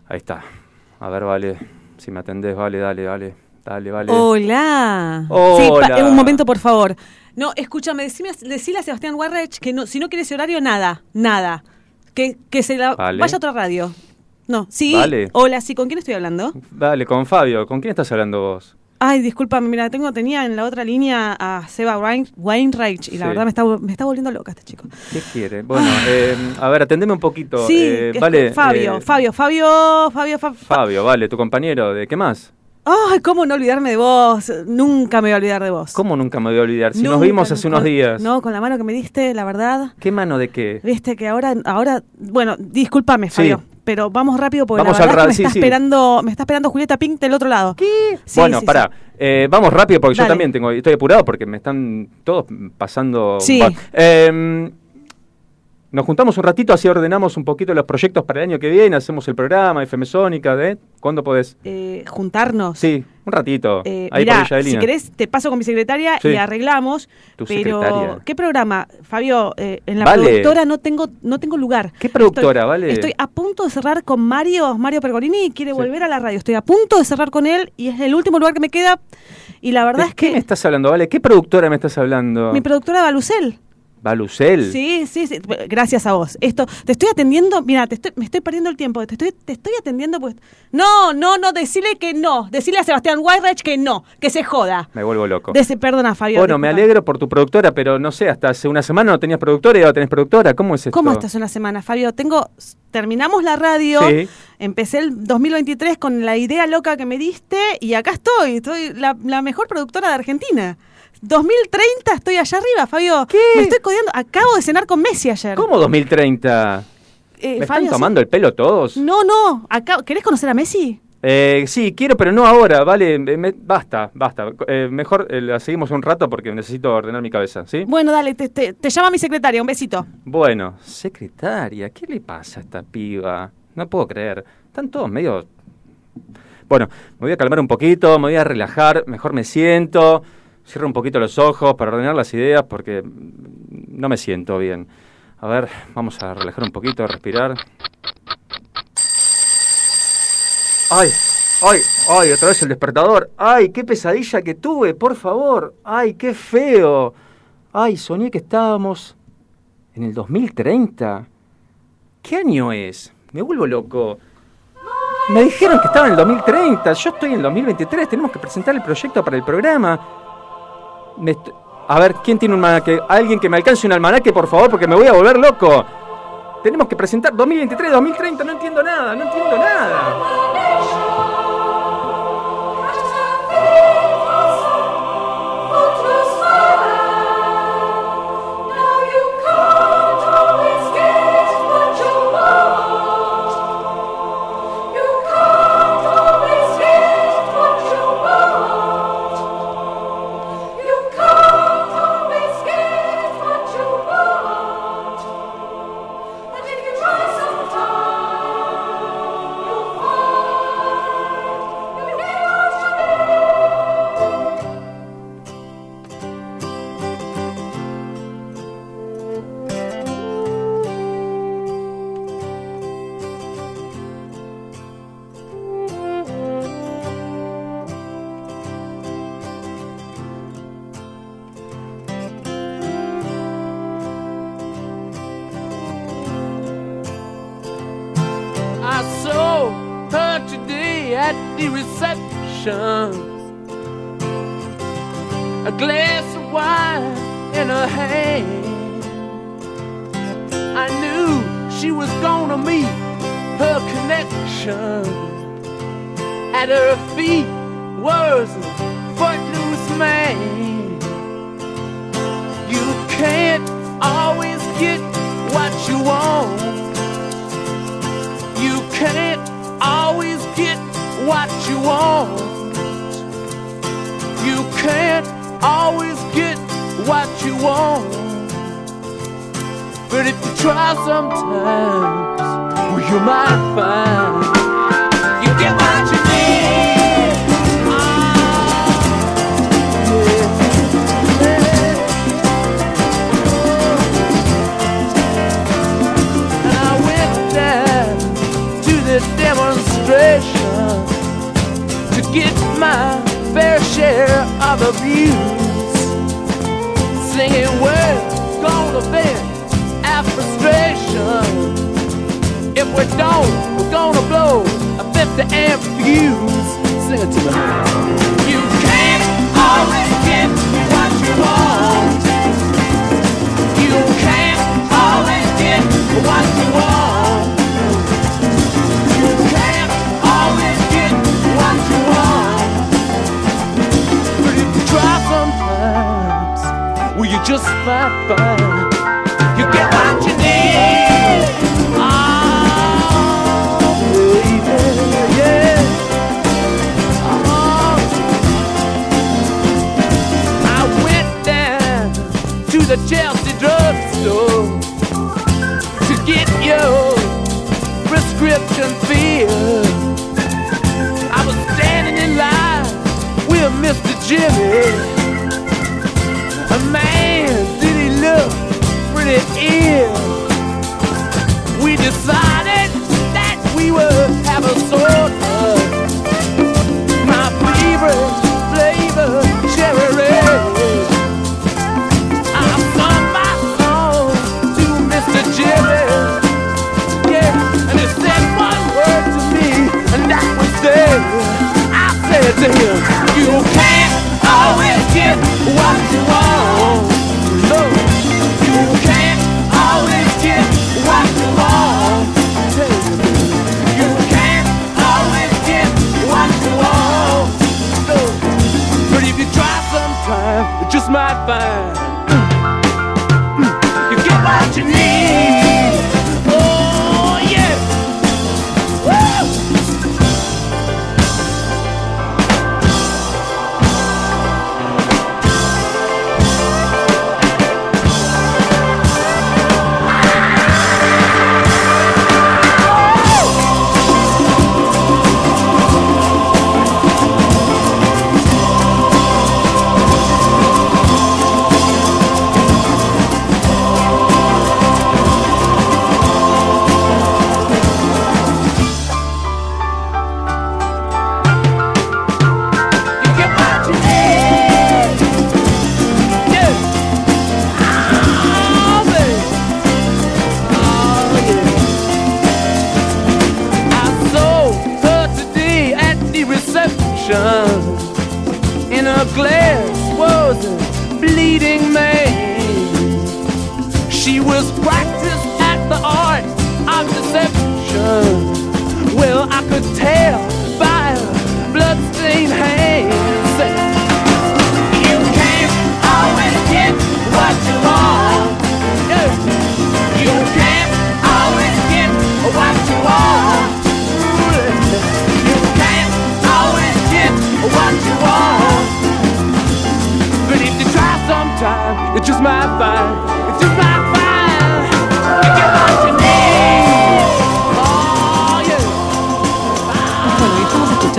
Ahí está. A ver, Vale, si me atendés, Vale, dale, dale, dale, Vale. Hola. Hola. Sí, un momento, por favor. No, escúchame, decime, decile a Sebastián Warrech que no, si no quiere ese horario, nada, nada. Que, que se la Vale. vaya a otra radio. No, sí. Vale. Hola, sí, ¿con quién estoy hablando? Dale, con Fabio. ¿Con quién estás hablando vos? Ay, discúlpame, mira, tengo, tenía en la otra línea a Seba Wain- Wainwright y la verdad me está, me está volviendo loca este chico. ¿Qué quiere? Bueno, eh, a ver, atendeme un poquito. Sí, eh, vale, Fabio, eh, Fabio, Fabio, Fabio, Fa- Fabio, vale, tu compañero. ¿De qué más? Ay, cómo no olvidarme de vos. Nunca me voy a olvidar de vos. ¿Cómo nunca me voy a olvidar? Si nos vimos hace unos con- días. No, con la mano que me diste, la verdad. ¿Qué mano de qué? Viste que ahora, ahora, bueno, discúlpame, Sí. Pero vamos rápido porque Vamos la al verdad es ra- que me sí, está sí. esperando, me está esperando Julieta Pink del otro lado. ¿Qué? bueno, pará. Eh, vamos rápido porque yo también tengo, estoy apurado porque me están todos pasando. Sí. Eh, nos juntamos un ratito, así ordenamos un poquito los proyectos para el año que viene, hacemos el programa, FM Sónica, ¿de? ¿Cuándo podés? Eh, juntarnos. Sí, un ratito. Eh, ahí mirá, por si querés te paso con mi secretaria Sí. y arreglamos. Tu pero secretaria. ¿qué programa, Fabio? Eh, en la Vale. productora no tengo no tengo lugar. ¿Qué productora, Estoy- vale? Estoy a punto de cerrar con Mario, Mario Pergolini quiere volver a la radio. Estoy a punto de cerrar con él y es el último lugar que me queda y la verdad ¿De es qué que me estás hablando, vale? ¿Qué productora me estás hablando? mi productora Balucel. Balucel. Sí, sí, sí, gracias a vos. Esto, te estoy atendiendo, mira, te estoy, me estoy perdiendo el tiempo, te estoy, te estoy atendiendo pues. No, no, no, decile que no, decile a Sebastián Weinreich que no, que se joda. Me vuelvo loco. Dese, perdona, Fabio. Bueno, me alegro por tu productora, pero no sé, hasta hace una semana no tenías productora y ahora tenés productora. ¿Cómo es esto? ¿Cómo estás una semana, Fabio? Tengo, terminamos la radio, Sí. empecé el 2023 con la idea loca que me diste y acá estoy, estoy la, la mejor productora de Argentina. 2030 estoy allá arriba, Fabio. ¿Qué? Me estoy codiando. Acabo de cenar con Messi ayer. ¿Cómo 2030? Eh, ¿Me Fabio, están tomando el pelo todos? No, no. Acá, ¿Querés conocer a Messi? Eh, sí, quiero, pero no ahora, vale. me- basta, basta. Eh, mejor eh, la seguimos un rato porque necesito ordenar mi cabeza, ¿sí? Bueno, dale, te, te, te llama mi secretaria. Un besito. Bueno, secretaria, ¿qué le pasa a esta piba? No puedo creer. Están todos medio... Bueno, me voy a calmar un poquito, me voy a relajar, mejor me siento, cierro un poquito los ojos para ordenar las ideas porque no me siento bien. A ver, vamos a relajar un poquito, a respirar. ¡Ay! ¡Ay! ¡Ay! Otra vez el despertador. ¡Ay! ¡Qué pesadilla que tuve! Por favor. ¡Ay! ¡Qué feo! ¡Ay! Soñé que estábamos en el 2030. ¿Qué año es? Me vuelvo loco. Me dijeron que estaba en el 2030. Yo estoy en el 2023. Tenemos que presentar el proyecto para el programa. A ver, ¿quién tiene un almanaque? Alguien que me alcance un almanaque, por favor, porque me voy a volver loco. Tenemos que presentar 2023, 2030, no entiendo nada, no entiendo nada. You get what you need. And I went down to the demonstration to get my fair share of abuse. Singing, we're gonna vent our frustration. If we don't, we're gonna blow a 50 amp fuse. Sing it to me. You can't always get what you want. You can't always get what you want. You can't always get what you want. But if you try sometimes, well, you just might find you get what you the Chelsea drugstore to get your prescription filled. I was standing in line with Mr. Jimmy. A man, did he look pretty ill? We decided that we would have a sword to him. You can't always get what you want. No, you can't always get what you want. You can't always get what you want. No, but if you try sometime, you just might find.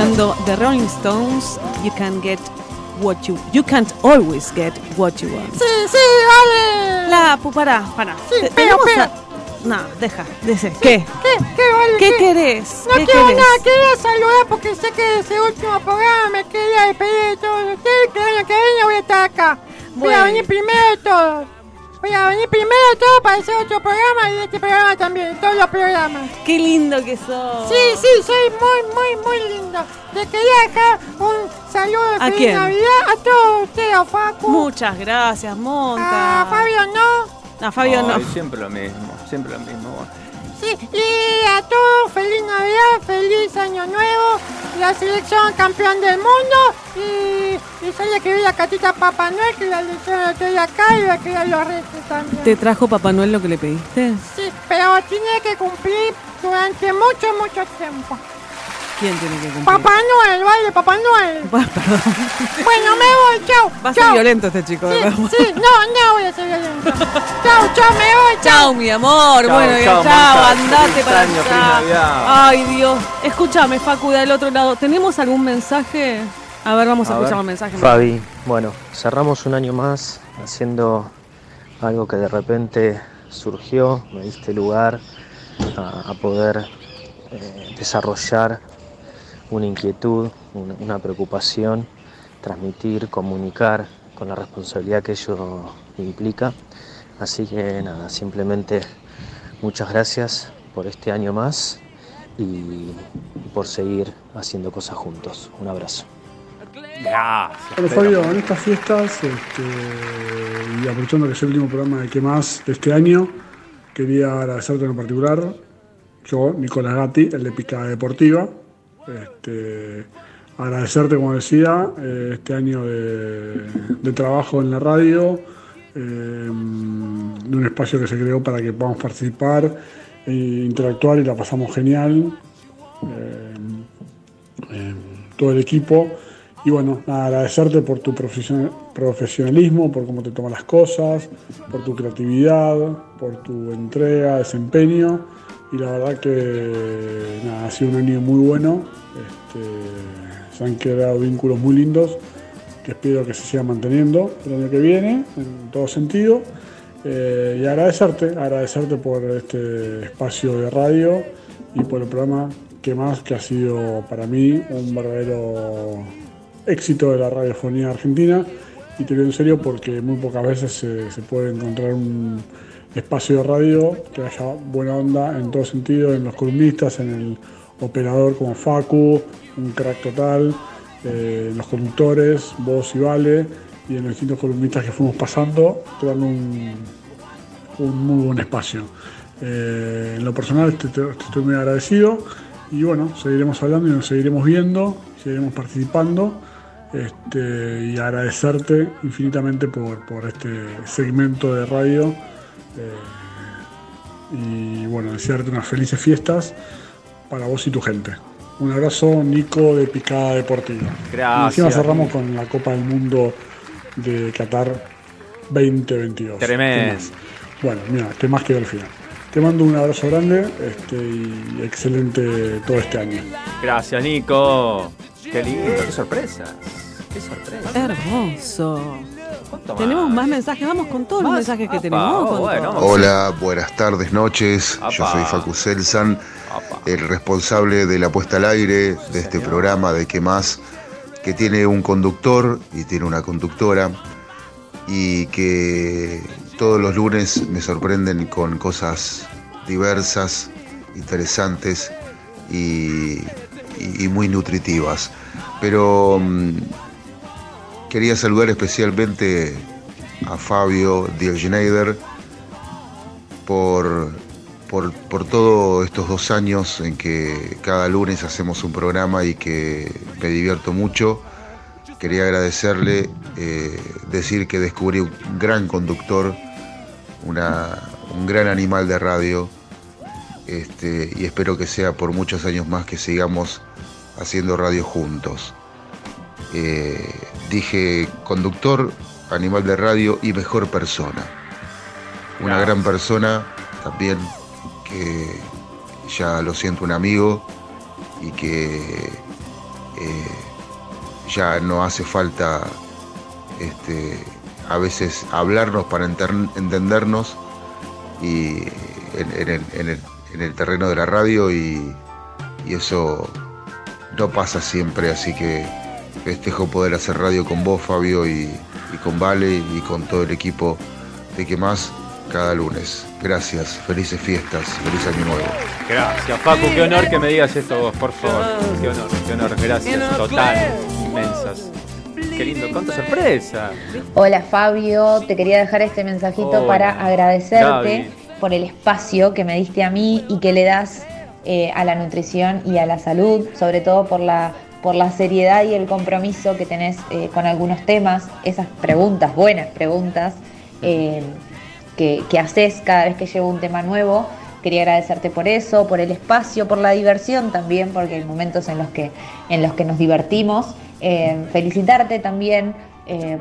Rolling Stones, you can get what you you can't always get what you want. Sí, sí, vale. La, pu- pará, pará. Sí, pero, pero. No, deja, dice. ¿Qué? ¿Qué? ¿Qué vale? ¿Qué querés? No ¿Qué quiero querés? nada, quería saludar porque sé que ese último programa me quería despedir de todos ustedes, que el año que viene voy a estar acá. Voy a venir primero de todos. Voy a venir primero de todo para hacer otro programa y de este programa también, todos los programas. Qué lindo que sos. Sí, sí, soy muy, muy, muy lindo. Le quería dejar un saludo de ¿A feliz quién? Navidad a todos ustedes, a Facu, Muchas gracias, Monta. a Fabio no. A Fabio Ay, no. Siempre lo mismo, siempre lo mismo. Sí, y a todos, feliz Navidad, feliz Año Nuevo, la selección campeón del mundo y, y soy la que vi la catita Papá Noel que la elección estoy acá y la que los reyes también. ¿Te trajo Papá Noel lo que le pediste? Sí, pero tiene que cumplir durante mucho, mucho tiempo. ¿Quién tiene que cumplir? Papá Noel, vale, Papá Noel. Bueno, perdón. Bueno, me voy, chao. Va a ser chao. violento este chico. Sí, de verdad. sí, no, no voy a ser violento. chao, chao, me voy, chao. Chao, mi amor. Chao, bueno, chao, chao, andate para año, allá. Ay, Dios. Escúchame, Facu, del otro lado. ¿Tenemos algún mensaje? A ver, vamos a, A escuchar ver. un mensaje. Fabi, bueno, cerramos un año más haciendo algo que de repente surgió, me diste lugar a, a poder eh, desarrollar una inquietud, una, una preocupación, transmitir, comunicar con la responsabilidad que ello implica. Así que nada, simplemente muchas gracias por este año más y por seguir haciendo cosas juntos. Un abrazo. Gracias. Bueno, Fabio, en estas fiestas, este, y aprovechando que es el último programa de ¿Qué más? de este año, quería agradecerte en particular, yo, Nicolás Gatti, el de Picada Deportiva, este, agradecerte, como decía, eh, este año de, trabajo en la radio, eh, de un espacio que se creó para que podamos participar e interactuar y la pasamos genial. Eh, todo el equipo. Y bueno, nada, agradecerte por tu profesion- profesionalismo, por cómo te tomas las cosas, por tu creatividad, por tu entrega, desempeño. Y la verdad que ha sido un año muy bueno. Este, se han creado vínculos muy lindos que espero que se sigan manteniendo el año que viene, en todo sentido. Eh, y agradecerte, agradecerte por este espacio de radio y por el programa que más que ha sido para mí un verdadero éxito de la radiofonía argentina y te digo en serio porque muy pocas veces se puede encontrar un espacio de radio que haya buena onda en todo sentido, en los columnistas, en el operador como Facu, un crack total, eh, en los conductores, vos y Vale, y en los distintos columnistas que fuimos pasando, dan un, un muy buen espacio. Eh, en lo personal te estoy muy agradecido y bueno, seguiremos hablando y nos seguiremos viendo, seguiremos participando este, y agradecerte infinitamente por, por este segmento de radio eh, y bueno, desearte unas felices fiestas para vos y tu gente. Un abrazo, Nico de Picada Deportiva. Gracias. Y encima cerramos con la Copa del Mundo de Qatar 2022. Tremendo. Bueno, mira, que más quedó al final. Te mando un abrazo grande este, y excelente todo este año. Gracias, Nico. Qué lindo, qué sorpresa. Qué sorpresa. Hermoso. Tenemos más mensajes. Vamos con todos los mensajes que Apa, tenemos. Oh, bueno. Hola, buenas tardes, noches. Yo soy Facu Selsan, Apa. el responsable de la puesta al aire de este programa de ¿Qué más? Que tiene un conductor y tiene una conductora y que todos los lunes me sorprenden con cosas diversas, interesantes y, y- y muy nutritivas. Pero mm, quería saludar especialmente a Fabio Dielgeneider por, por, por todos estos dos años en que cada lunes hacemos un programa y que me divierto mucho. Quería agradecerle, eh, decir que descubrí un gran conductor, una- un gran animal de radio, este, y espero que sea por muchos años más que sigamos haciendo radio juntos. Eh, dije conductor, animal de radio y mejor persona. Una gran persona también que ya lo siento un amigo y que eh, ya no hace falta este, a veces hablarnos para enter- entendernos y en, en el, en el- en el terreno de la radio y, y eso no pasa siempre, así que festejo poder hacer radio con vos, Fabio, y, y con Vale y con todo el equipo de que más cada lunes. Gracias, felices fiestas, feliz año nuevo. Gracias, Facu, qué honor que me digas esto vos, por favor. Qué honor, qué honor, gracias, total, inmensas. Qué lindo, cuánta sorpresa. Hola Fabio, te quería dejar este mensajito Hola, para agradecerte Gaby. por el espacio que me diste a mí y que le das eh, a la nutrición y a la salud, sobre todo por la, por la seriedad y el compromiso que tenés eh, con algunos temas, esas preguntas, buenas preguntas eh, que, haces cada vez que llevo un tema nuevo. Quería agradecerte por eso, por el espacio, por la diversión también, porque hay momentos en los que, en los que nos divertimos. Eh, felicitarte también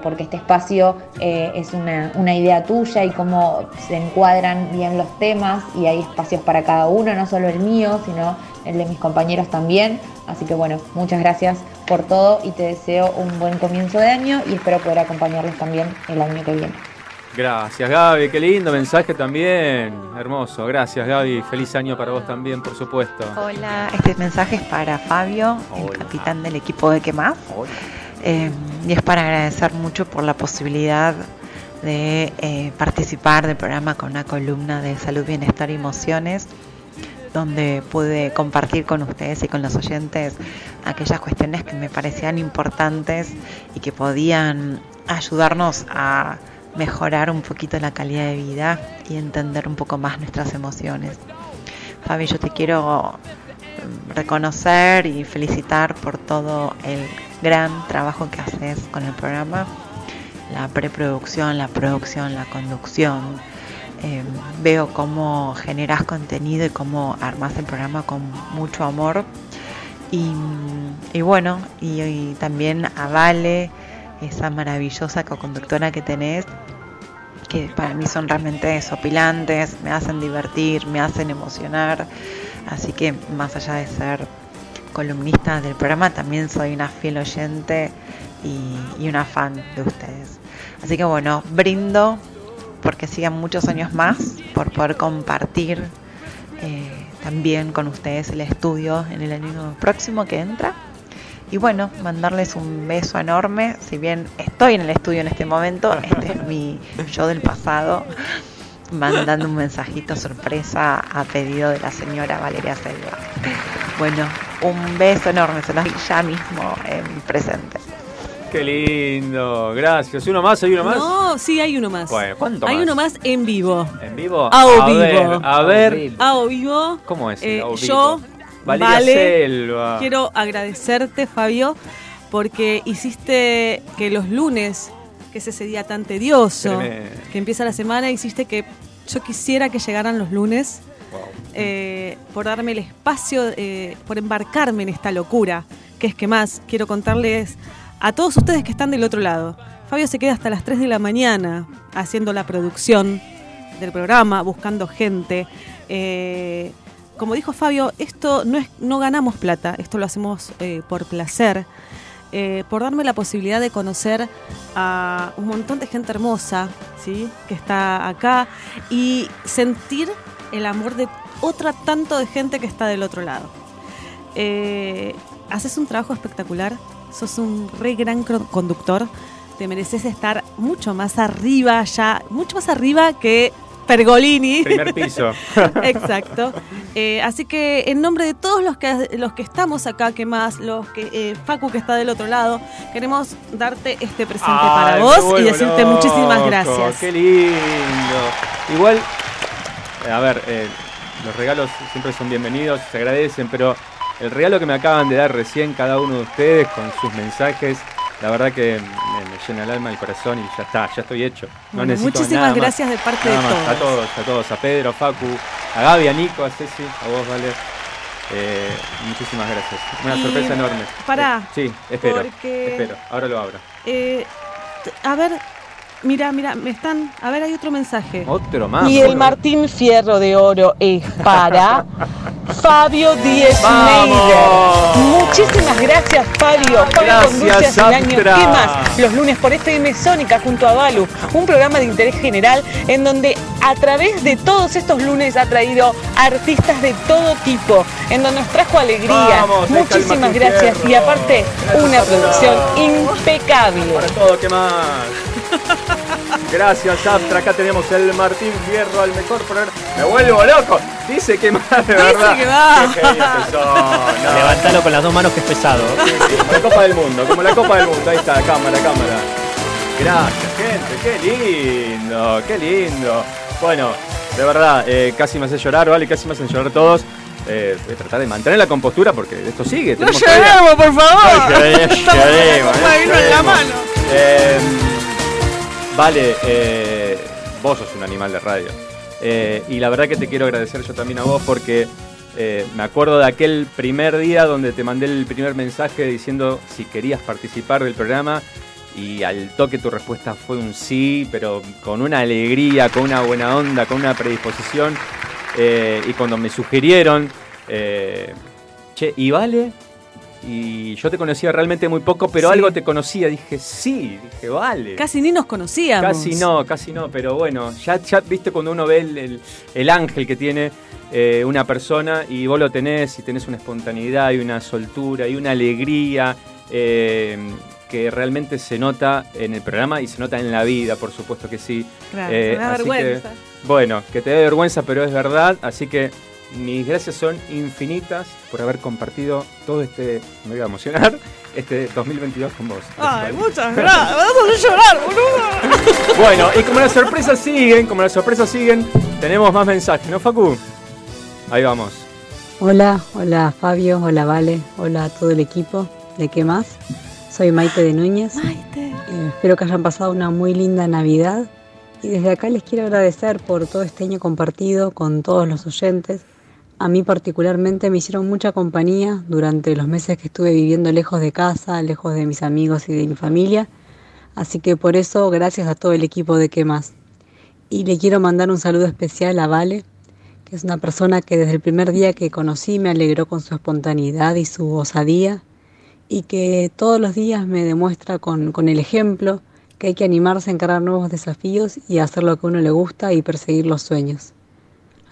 porque este espacio es una, una idea tuya y cómo se encuadran bien los temas y hay espacios para cada uno, no solo el mío, sino el de mis compañeros también. Así que bueno, muchas gracias por todo y te deseo un buen comienzo de año y espero poder acompañarlos también el año que viene. Gracias, Gaby, qué lindo mensaje también. Hermoso, gracias, Gaby. Feliz año para vos también, por supuesto. Hola, este mensaje es para Fabio, el capitán del equipo de ¿Qué más? Eh, y es para agradecer mucho por la posibilidad de eh, participar del programa con una columna de salud, bienestar y emociones, donde pude compartir con ustedes y con los oyentes aquellas cuestiones que me parecían importantes y que podían ayudarnos a mejorar un poquito la calidad de vida y entender un poco más nuestras emociones. Fabi, yo te quiero mm, reconocer y felicitar por todo el gran trabajo que haces con el programa, la preproducción, la producción, la conducción. Eh, veo cómo generas contenido y cómo armas el programa con mucho amor. Y, bueno, y, también a esa maravillosa co-conductora que tenés, que para mí son realmente desopilantes, me hacen divertir, me hacen emocionar. Así que más allá de ser columnista del programa, también soy una fiel oyente y, y una fan de ustedes. Así que bueno, brindo porque sigan muchos años más, por poder compartir eh, también con ustedes el estudio en el año próximo que entra. Y bueno, mandarles un beso enorme. Si bien estoy en el estudio en este momento, este es mi yo del pasado, mandando un mensajito sorpresa a pedido de la señora Valeria Selva. Bueno, un beso enorme, se los ya mismo en presente. Qué lindo, gracias. ¿Uno más? ¿Hay uno más? No, sí, hay uno más. Bueno, ¿cuánto Hay más? uno más en vivo. ¿En vivo? A o a vivo. Ver, a ver. A o vivo. ¿Cómo es? Eh, vivo? yo, Valeria Vale, Selva. quiero agradecerte, Fabio, porque hiciste que los lunes, que es ese día tan tedioso, que empieza la semana, hiciste que yo quisiera que llegaran los lunes, eh, por darme el espacio, eh, por embarcarme en esta locura, que es que más quiero contarles a todos ustedes que están del otro lado. Fabio se queda hasta las 3 de la mañana haciendo la producción del programa, buscando gente. Eh, como dijo Fabio, esto no es, no ganamos plata, esto lo hacemos eh, por placer, eh, por darme la posibilidad de conocer a un montón de gente hermosa, ¿sí? que está acá y sentir el amor de otra tanto de gente que está del otro lado. Haces un trabajo espectacular, sos un re gran conductor, te mereces estar mucho más arriba ya, mucho más arriba que Pergolini. Primer piso. Exacto. Eh, así que en nombre de todos los que los que estamos acá, que más, los que eh, Facu que está del otro lado, queremos darte este presente para Ay, vos y decirte loco, muchísimas gracias. Qué lindo. Igual, eh, a ver, eh, los regalos siempre son bienvenidos, se agradecen, pero el regalo que me acaban de dar recién cada uno de ustedes con sus mensajes, la verdad que me, me llena el alma, el corazón y ya está, ya estoy hecho. No Bueno, necesito muchísimas nada más. gracias de parte Nada de más, A todos. todos, a todos, a Pedro, a Facu, a Gaby, a Nico, a Ceci, a vos, Vale. Eh, muchísimas gracias. Una Y, sorpresa enorme. pará, Eh, sí, espero. porque- Espero. Ahora lo abro. Eh, a ver, mira, mira, me están. A ver, hay otro mensaje. Otro más. Y el. Martín Fierro de Oro es para Fabio Diez ¡Vamos! Muchísimas gracias, Fabio. Fabio Gracias, conduce hace un año. ¿Qué más? Los lunes por FM Sónica junto a Balu, un programa de interés general en donde a través de todos estos lunes ha traído artistas de todo tipo, en donde nos trajo alegría. Vamos, Muchísimas gracias Fierro. y aparte Gracias, una producción impecable. Para todo, ¿qué más? Gracias, Astra. Acá tenemos el Martín Fierro, al mejor programa. Me vuelvo loco. Dice que más, de verdad. que va. Qué genios que son. No. Levántalo con las dos manos que es pesado. Como la Copa del Mundo, como la Copa del Mundo. Ahí está, cámara, cámara. Gracias, gente. Qué lindo, qué lindo. Bueno, de verdad, eh, casi me hace llorar, ¿vale? Casi me hacen llorar todos. Eh, voy a tratar de mantener la compostura porque esto sigue. No lloremos, por favor. No lloremos, en la mano. Eh, vale, eh, vos sos un animal de radio. Eh, y la verdad que te quiero agradecer yo también a vos porque eh, me acuerdo de aquel primer día donde te mandé el primer mensaje diciendo si querías participar del programa y al toque tu respuesta fue un sí, pero con una alegría, con una buena onda, con una predisposición. Y cuando me sugirieron, che, ¿y vale? Y yo te conocía realmente muy poco, pero Sí. algo te conocía. Dije, sí, dije, vale. Casi ni nos conocíamos. Casi no, casi no, pero bueno, ya, ya viste cuando uno ve el, el- el ángel que tiene eh, una persona y vos lo tenés y tenés una espontaneidad y una soltura y una alegría eh, que realmente se nota en el programa y se nota en la vida, por supuesto que sí. Claro, Eh, me da que, vergüenza. bueno, que te dé vergüenza, pero es verdad, así que mis gracias son infinitas por haber compartido todo este, me voy a emocionar, este 2022 con vos. Ay, muchas gracias. Me vas a hacer llorar, boludo. Bueno, y como las sorpresas siguen, como las sorpresas siguen, tenemos más mensajes, ¿no, Facu? Ahí vamos. Hola, hola Fabio, hola Vale, hola a todo el equipo de ¿Qué más? Soy Maite de Núñez. Eh, espero que hayan pasado una muy linda Navidad y desde acá les quiero agradecer por todo este año compartido con todos los oyentes. A mí particularmente me hicieron mucha compañía durante los meses que estuve viviendo lejos de casa, lejos de mis amigos y de mi familia. Así que por eso, gracias a todo el equipo de ¿Qué más? Y le quiero mandar un saludo especial a Vale, que es una persona que desde el primer día que conocí me alegró con su espontaneidad y su osadía y que todos los días me demuestra con, el ejemplo que hay que animarse a encarar nuevos desafíos y hacer lo que a uno le gusta y perseguir los sueños.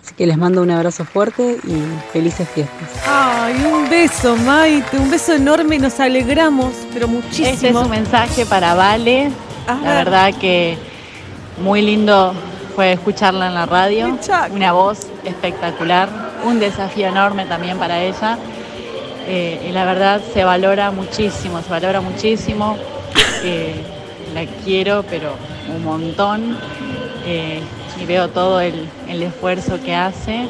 Así que les mando un abrazo fuerte y felices fiestas. Ay, un beso, Maite. Un beso enorme nos alegramos, pero muchísimo. Este es un mensaje para Vale. A La ver. verdad que muy lindo fue escucharla en la radio. Una voz espectacular. Un desafío enorme también para ella. Eh, y la verdad se valora muchísimo, se valora muchísimo. Eh, la quiero, pero un montón. Eh, y veo todo el, el esfuerzo que hace.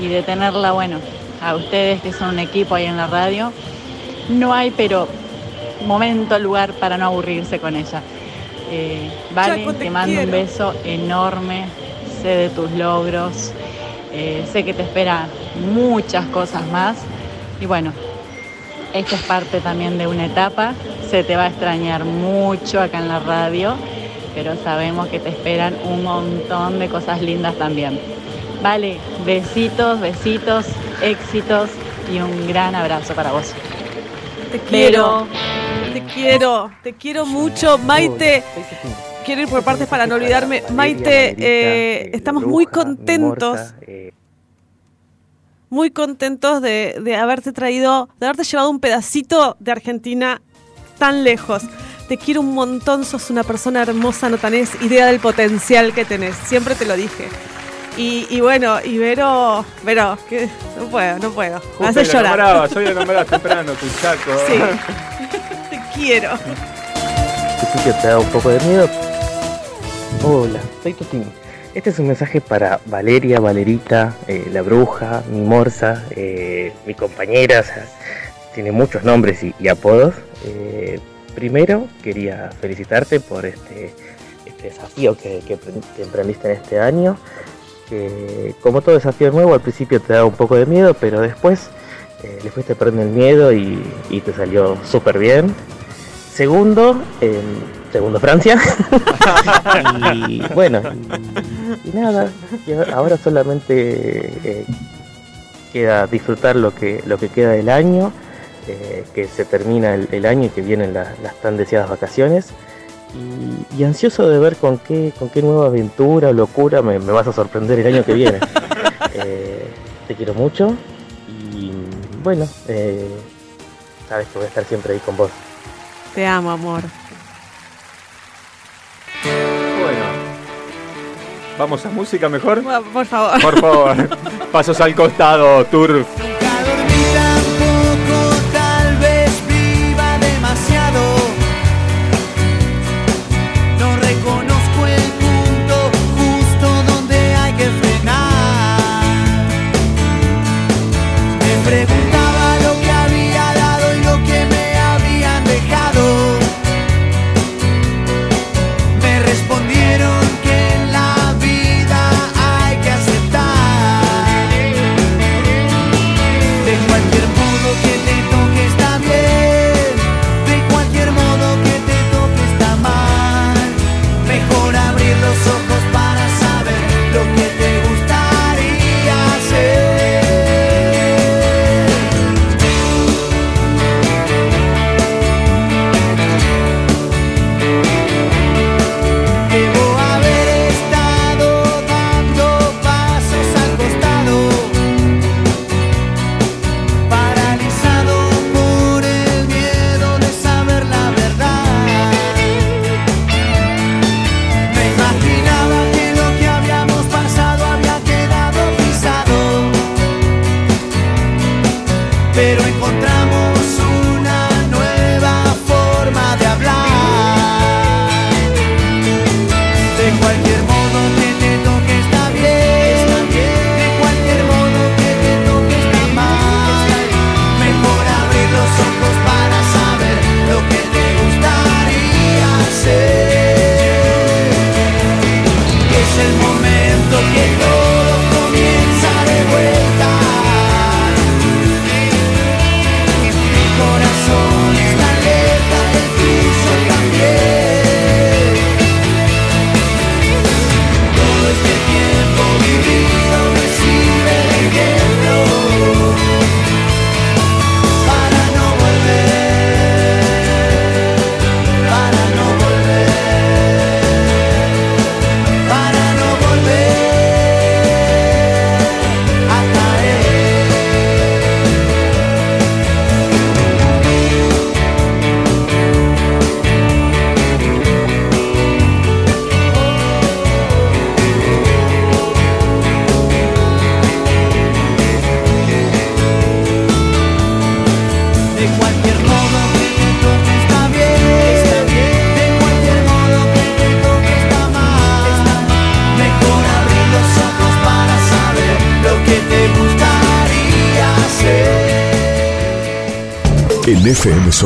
Y de tenerla, bueno, a ustedes que son un equipo ahí en la radio. No hay, pero momento, lugar para no aburrirse con ella. Eh, vale, Chaco, te, te mando un beso enorme, sé de tus logros, eh, sé que te esperan muchas cosas más y bueno, esta es parte también de una etapa, se te va a extrañar mucho acá en la radio, pero sabemos que te esperan un montón de cosas lindas también. Vale, besitos, besitos, éxitos y un gran abrazo para vos. Te quiero. Te quiero. Te quiero mucho, Maite. Quiero ir por partes para no olvidarme. Maite, eh, estamos muy contentos. Muy contentos de, de haberte traído, de haberte llevado un pedacito de Argentina tan lejos. Te quiero un montón, sos una persona hermosa, no tenés idea del potencial que tenés. Siempre te lo dije. Y, y bueno, y Vero, Vero, que no puedo, no puedo. Me Justo hace lo llorar. nombraba, soy el nombrado temprano, tu chaco. Sí. Te quiero. Al principio te da un poco de miedo. Hola, soy Tutín. Este es un mensaje para Valeria, Valerita, eh, la bruja, mi morsa, eh, mi compañera, o sea, tiene muchos nombres y, y apodos. Eh, primero, quería felicitarte por este, este desafío que, que pre- que emprendiste en este año. Que como todo desafío nuevo, al principio te da un poco de miedo, pero después eh, le fuiste perdiendo el miedo y, te salió súper bien. Segundo, eh, segundo Francia. y bueno, y, nada, ahora solamente eh, queda disfrutar lo que, lo que queda del año, eh, que se termina el, el año y que vienen la- las tan deseadas vacaciones. Y, y ansioso de ver con qué, con qué nueva aventura o locura me, me vas a sorprender el año que viene. Eh, te quiero mucho y bueno, eh, sabes que voy a estar siempre ahí con vos. Te amo, amor. Bueno. ¿Vamos a música mejor? Por favor. Por favor. Pasos al costado, Turf.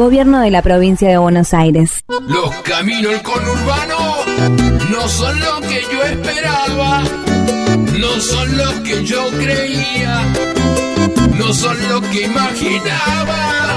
Gobierno de la Provincia de Buenos Aires. Los caminos del conurbano no son lo que yo esperaba, no son lo que yo creía, no son lo que imaginaba.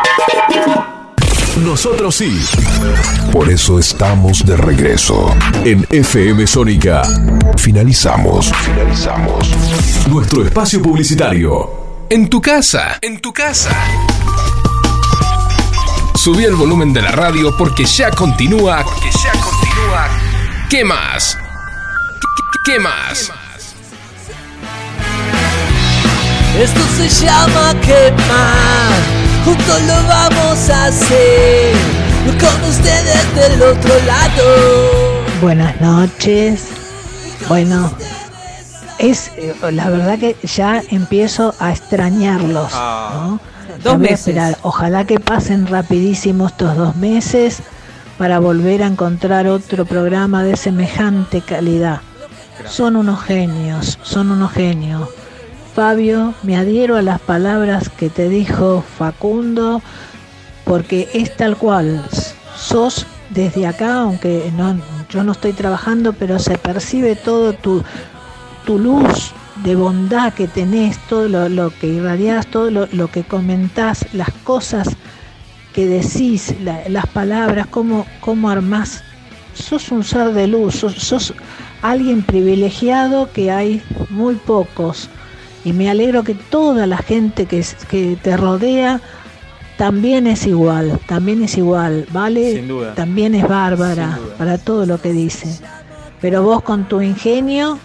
Nosotros sí. Por eso estamos de regreso. En FM Sónica Finalizamos. Finalizamos. nuestro espacio publicitario. En tu casa. En tu casa. Subí el volumen de la radio porque ya continúa. Porque ya continúa. ¿Qué más? ¿Qué, qué más? Esto se llama quemar, juntos lo vamos a hacer, con ustedes del otro lado. Buenas noches. Bueno, es la verdad que ya empiezo a extrañarlos. ¿no? Dos Ya voy a meses. esperar. Ojalá que pasen rapidísimo estos dos meses para volver a encontrar otro programa de semejante calidad. Son unos genios, son unos genios. Fabio, me adhiero a las palabras que te dijo Facundo, porque es tal cual. Sos desde acá, aunque no, yo no estoy trabajando, pero se percibe todo tu, luz de bondad que tenés, todo lo, que irradiás, todo lo, que comentás, las cosas que decís, la- las palabras, cómo, cómo armás. Sos un ser de luz, sos alguien privilegiado que hay muy pocos. Y me alegro que toda la gente que, te rodea también es igual, también es igual, ¿vale? Sin duda. También es bárbara para todo lo que dice. Pero vos con tu ingenio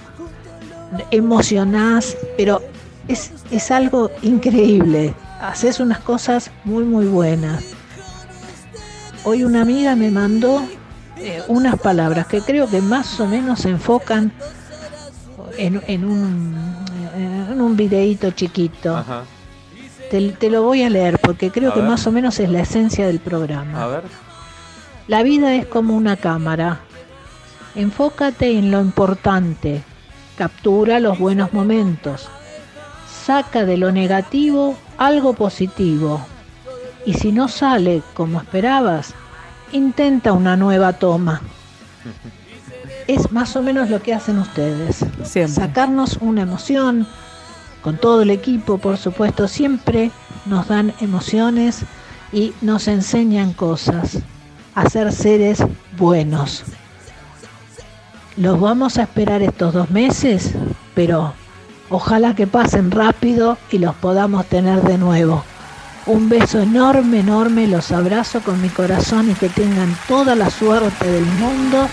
emocionás, pero es, es algo increíble. Haces unas cosas muy, muy buenas. Hoy una amiga me mandó eh, unas palabras que creo que más o menos se enfocan en, en un, un videíto chiquito. Ajá. Te, te lo voy a leer porque creo A que ver. más o menos es la esencia del programa. A ver. La vida es como una cámara. Enfócate en lo importante. Captura los buenos momentos. Saca de lo negativo algo positivo. Y si no sale como esperabas, intenta una nueva toma. Es más o menos lo que hacen ustedes. Sacarnos una emoción, con todo el equipo, por supuesto, siempre nos dan emociones y nos enseñan cosas, a ser seres buenos. Los vamos a esperar estos dos meses, pero ojalá que pasen rápido y los podamos tener de nuevo. Un beso enorme, enorme, los abrazo con mi corazón y que tengan toda la suerte del mundo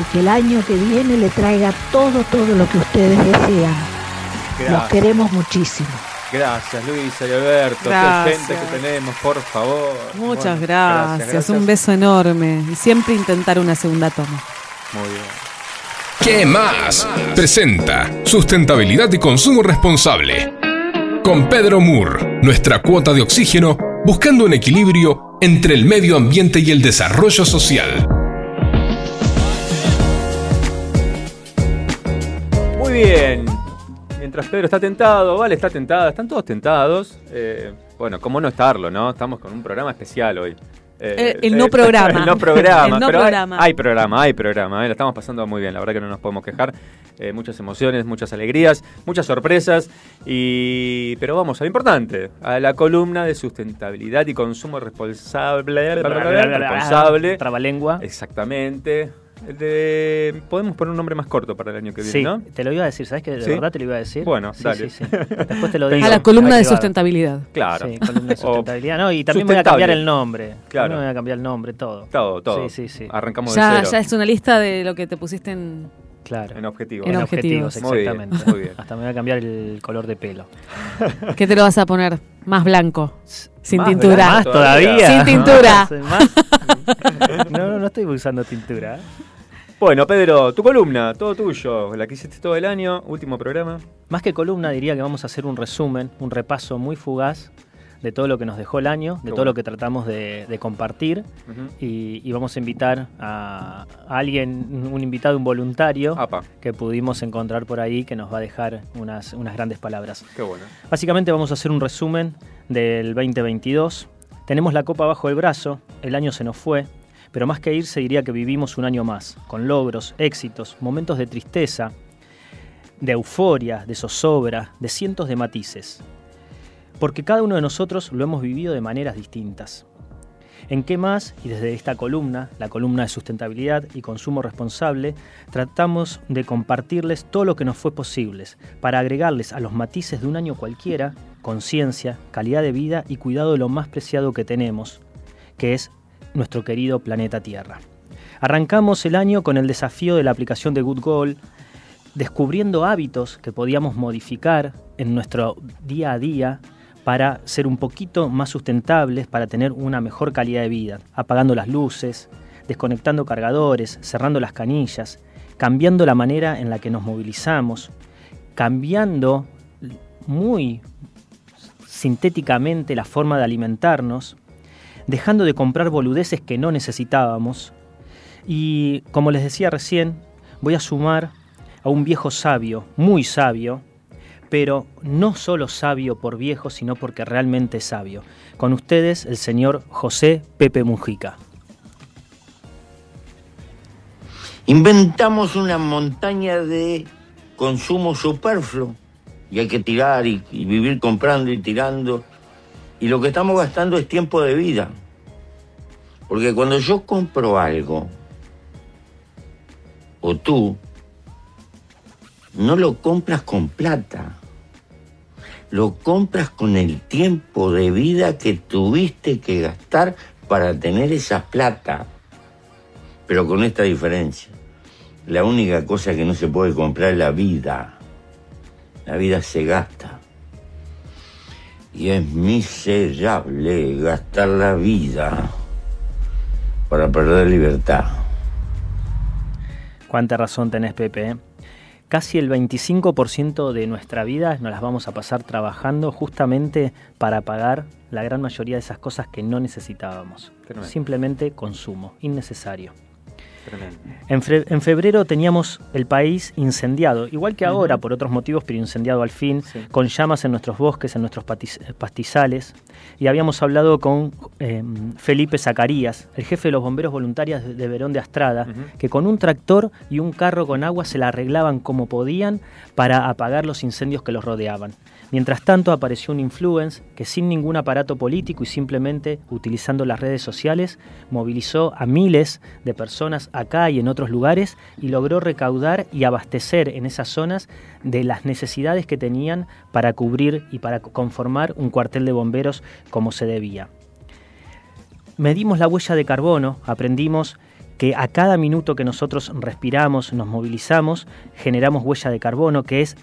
y que el año que viene le traiga todo, todo lo que ustedes desean. Los Gracias. queremos muchísimo. Gracias, Luisa y Alberto. Qué Gracias. gente que tenemos, por favor. Muchas Bueno, gracias, un beso enorme. Y siempre intentar una segunda toma. Muy bien. ¿Qué más? Presenta Sustentabilidad y Consumo Responsable. Con Pedro Moore, nuestra cuota de oxígeno, buscando un equilibrio entre el medio ambiente y el desarrollo social. Muy bien. Mientras Pedro está tentado, Vale está tentada, están todos tentados. Eh, bueno, cómo no estarlo, ¿no? Estamos con un programa especial hoy. Eh, el no programa. el no programa. El no pero hay- programa. Hay, programa, hay programa. eh, Lo estamos pasando muy bien, la verdad que no nos podemos quejar. Eh, muchas emociones, muchas alegrías, muchas sorpresas. Y pero vamos a lo importante, a la columna de sustentabilidad y consumo responsable. responsable. Trabalengua. Exactamente. De- podemos poner un nombre más corto para el año que viene, Sí, ¿no? te lo iba a decir, ¿sabes que de ¿Sí? verdad te lo iba a decir? Bueno, Sí, dale. sí, sí. Después te lo digo. A la columna de sustentabilidad. Claro. Sí, columna de sustentabilidad. No, y también voy a cambiar el nombre. Claro. También voy a cambiar el nombre, todo. Todo, todo. Sí, sí, sí. Arrancamos de Ya, cero. ya es una lista de lo que te pusiste en. Claro. En objetivos. En En objetivos. objetivos, Muy bien, exactamente. muy bien. Hasta me voy a cambiar el color de pelo. ¿Qué te lo vas a poner? Más blanco. Sin Más tintura. blanco, Más todavía. Sin tintura. No, no, no estoy usando tintura. Bueno, Pedro, tu columna, todo tuyo, la que hiciste todo el año, último programa. Más que columna, diría que vamos a hacer un resumen, un repaso muy fugaz de todo lo que nos dejó el año, de Qué todo bueno. lo que tratamos de, de compartir. Y, y vamos a invitar a, a alguien, un invitado, un voluntario, que pudimos encontrar por ahí, que nos va a dejar unas, unas grandes palabras. Qué bueno. Básicamente vamos a hacer un resumen del 2022. Tenemos la copa bajo el brazo, el año se nos fue, pero más que irse diría que vivimos un año más, con logros, éxitos, momentos de tristeza, de euforia, de zozobra, de cientos de matices. Porque cada uno de nosotros lo hemos vivido de maneras distintas. ¿En qué más? Y desde esta columna, la columna de sustentabilidad y consumo responsable, tratamos de compartirles todo lo que nos fue posible, para agregarles a los matices de un año cualquiera conciencia, calidad de vida y cuidado de lo más preciado que tenemos, que es nuestro querido planeta Tierra. Arrancamos el año con el desafío de la aplicación de Good Goal, descubriendo hábitos que podíamos modificar en nuestro día a día para ser un poquito más sustentables, para tener una mejor calidad de vida, apagando las luces, desconectando cargadores, cerrando las canillas, cambiando la manera en la que nos movilizamos, cambiando muy sintéticamente la forma de alimentarnos, dejando de comprar boludeces que no necesitábamos. Y, como les decía recién, voy a sumar a un viejo sabio, muy sabio, pero no solo sabio por viejo, sino porque realmente es sabio. Con ustedes, el señor José Pepe Mujica. Inventamos una montaña de consumo superfluo y hay que tirar y, y vivir comprando y tirando. Y lo que estamos gastando es tiempo de vida. Porque cuando yo compro algo, o tú, no lo compras con plata, lo compras con el tiempo de vida que tuviste que gastar para tener esa plata. Pero con esta diferencia. La única cosa que no se puede comprar es la vida. La vida se gasta. Y es miserable gastar la vida para perder libertad. Cuánta razón tenés, Pepe. Casi el 25% de nuestra vida nos las vamos a pasar trabajando justamente para pagar la gran mayoría de esas cosas que no necesitábamos. Simplemente consumo, innecesario. Tremendo. En, en febrero teníamos el país incendiado, igual que ahora por otros motivos, pero incendiado al fin, con llamas en nuestros bosques, en nuestros pastizales. Y habíamos hablado con eh, Felipe Zacarías, el jefe de los bomberos voluntarios de, de Verón de Astrada, que con un tractor y un carro con agua se la arreglaban como podían para apagar los incendios que los rodeaban. Mientras tanto apareció un influencer que sin ningún aparato político y simplemente utilizando las redes sociales movilizó a miles de personas acá y en otros lugares y logró recaudar y abastecer en esas zonas de las necesidades que tenían para cubrir y para conformar un cuartel de bomberos como se debía. Medimos la huella de carbono, aprendimos que a cada minuto que nosotros respiramos, nos movilizamos, generamos huella de carbono, que es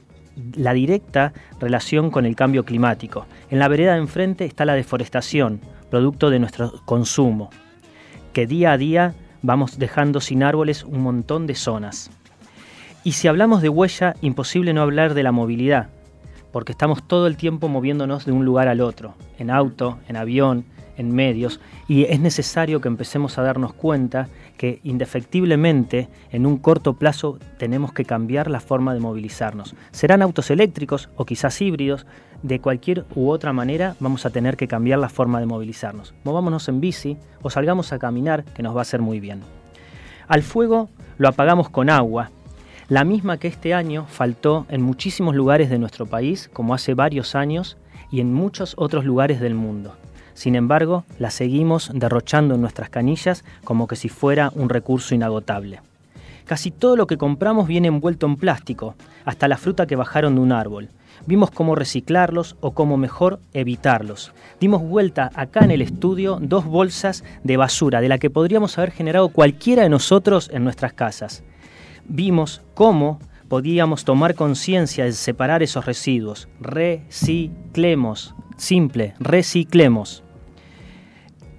la directa relación con el cambio climático. En la vereda de enfrente está la deforestación, producto de nuestro consumo, que día a día vamos dejando sin árboles un montón de zonas. Y si hablamos de huella, imposible no hablar de la movilidad, porque estamos todo el tiempo moviéndonos de un lugar al otro, en auto, en avión, en medios y es necesario que empecemos a darnos cuenta que indefectiblemente en un corto plazo tenemos que cambiar la forma de movilizarnos. Serán autos eléctricos o quizás híbridos, de cualquier u otra manera vamos a tener que cambiar la forma de movilizarnos. Movámonos en bici o salgamos a caminar, que nos va a hacer muy bien. Al fuego lo apagamos con agua, la misma que este año faltó en muchísimos lugares de nuestro país, como hace varios años, y en muchos otros lugares del mundo. Sin embargo, la seguimos derrochando en nuestras canillas como que si fuera un recurso inagotable. Casi todo lo que compramos viene envuelto en plástico, hasta la fruta que bajaron de un árbol. Vimos cómo reciclarlos o cómo mejor evitarlos. Dimos vuelta acá en el estudio dos bolsas de basura de la que podríamos haber generado cualquiera de nosotros en nuestras casas. Vimos cómo podíamos tomar conciencia de separar esos residuos. Reciclemos. Simple, reciclemos.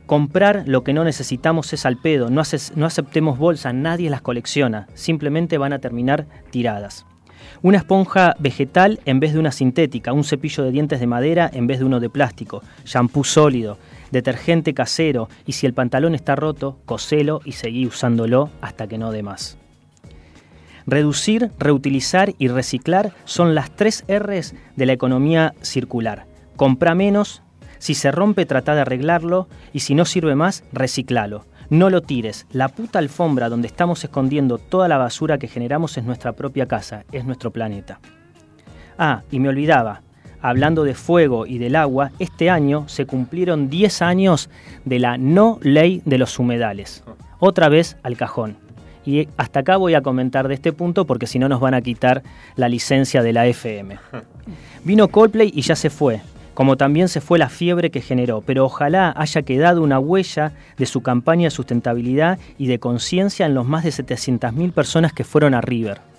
Comprar lo que no necesitamos es al pedo, no, ace- no aceptemos bolsas, nadie las colecciona, simplemente van a terminar tiradas. Una esponja vegetal en vez de una sintética, un cepillo de dientes de madera en vez de uno de plástico, shampoo sólido, detergente casero y si el pantalón está roto, coselo y seguí usándolo hasta que no dé más. Reducir, reutilizar y reciclar son las tres R's de la economía circular. Compra menos, si se rompe trata de arreglarlo y si no sirve más, reciclalo. No lo tires. La puta alfombra donde estamos escondiendo toda la basura que generamos es nuestra propia casa, es nuestro planeta. Ah, y me olvidaba, hablando de fuego y del agua, este año se cumplieron 10 años de la no ley de los humedales. Otra vez al cajón. Y hasta acá voy a comentar de este punto porque si no nos van a quitar la licencia de la FM. Vino Coldplay y ya se fue, como también se fue la fiebre que generó, pero ojalá haya quedado una huella de su campaña de sustentabilidad y de conciencia en los más de 700.000 personas que fueron a River.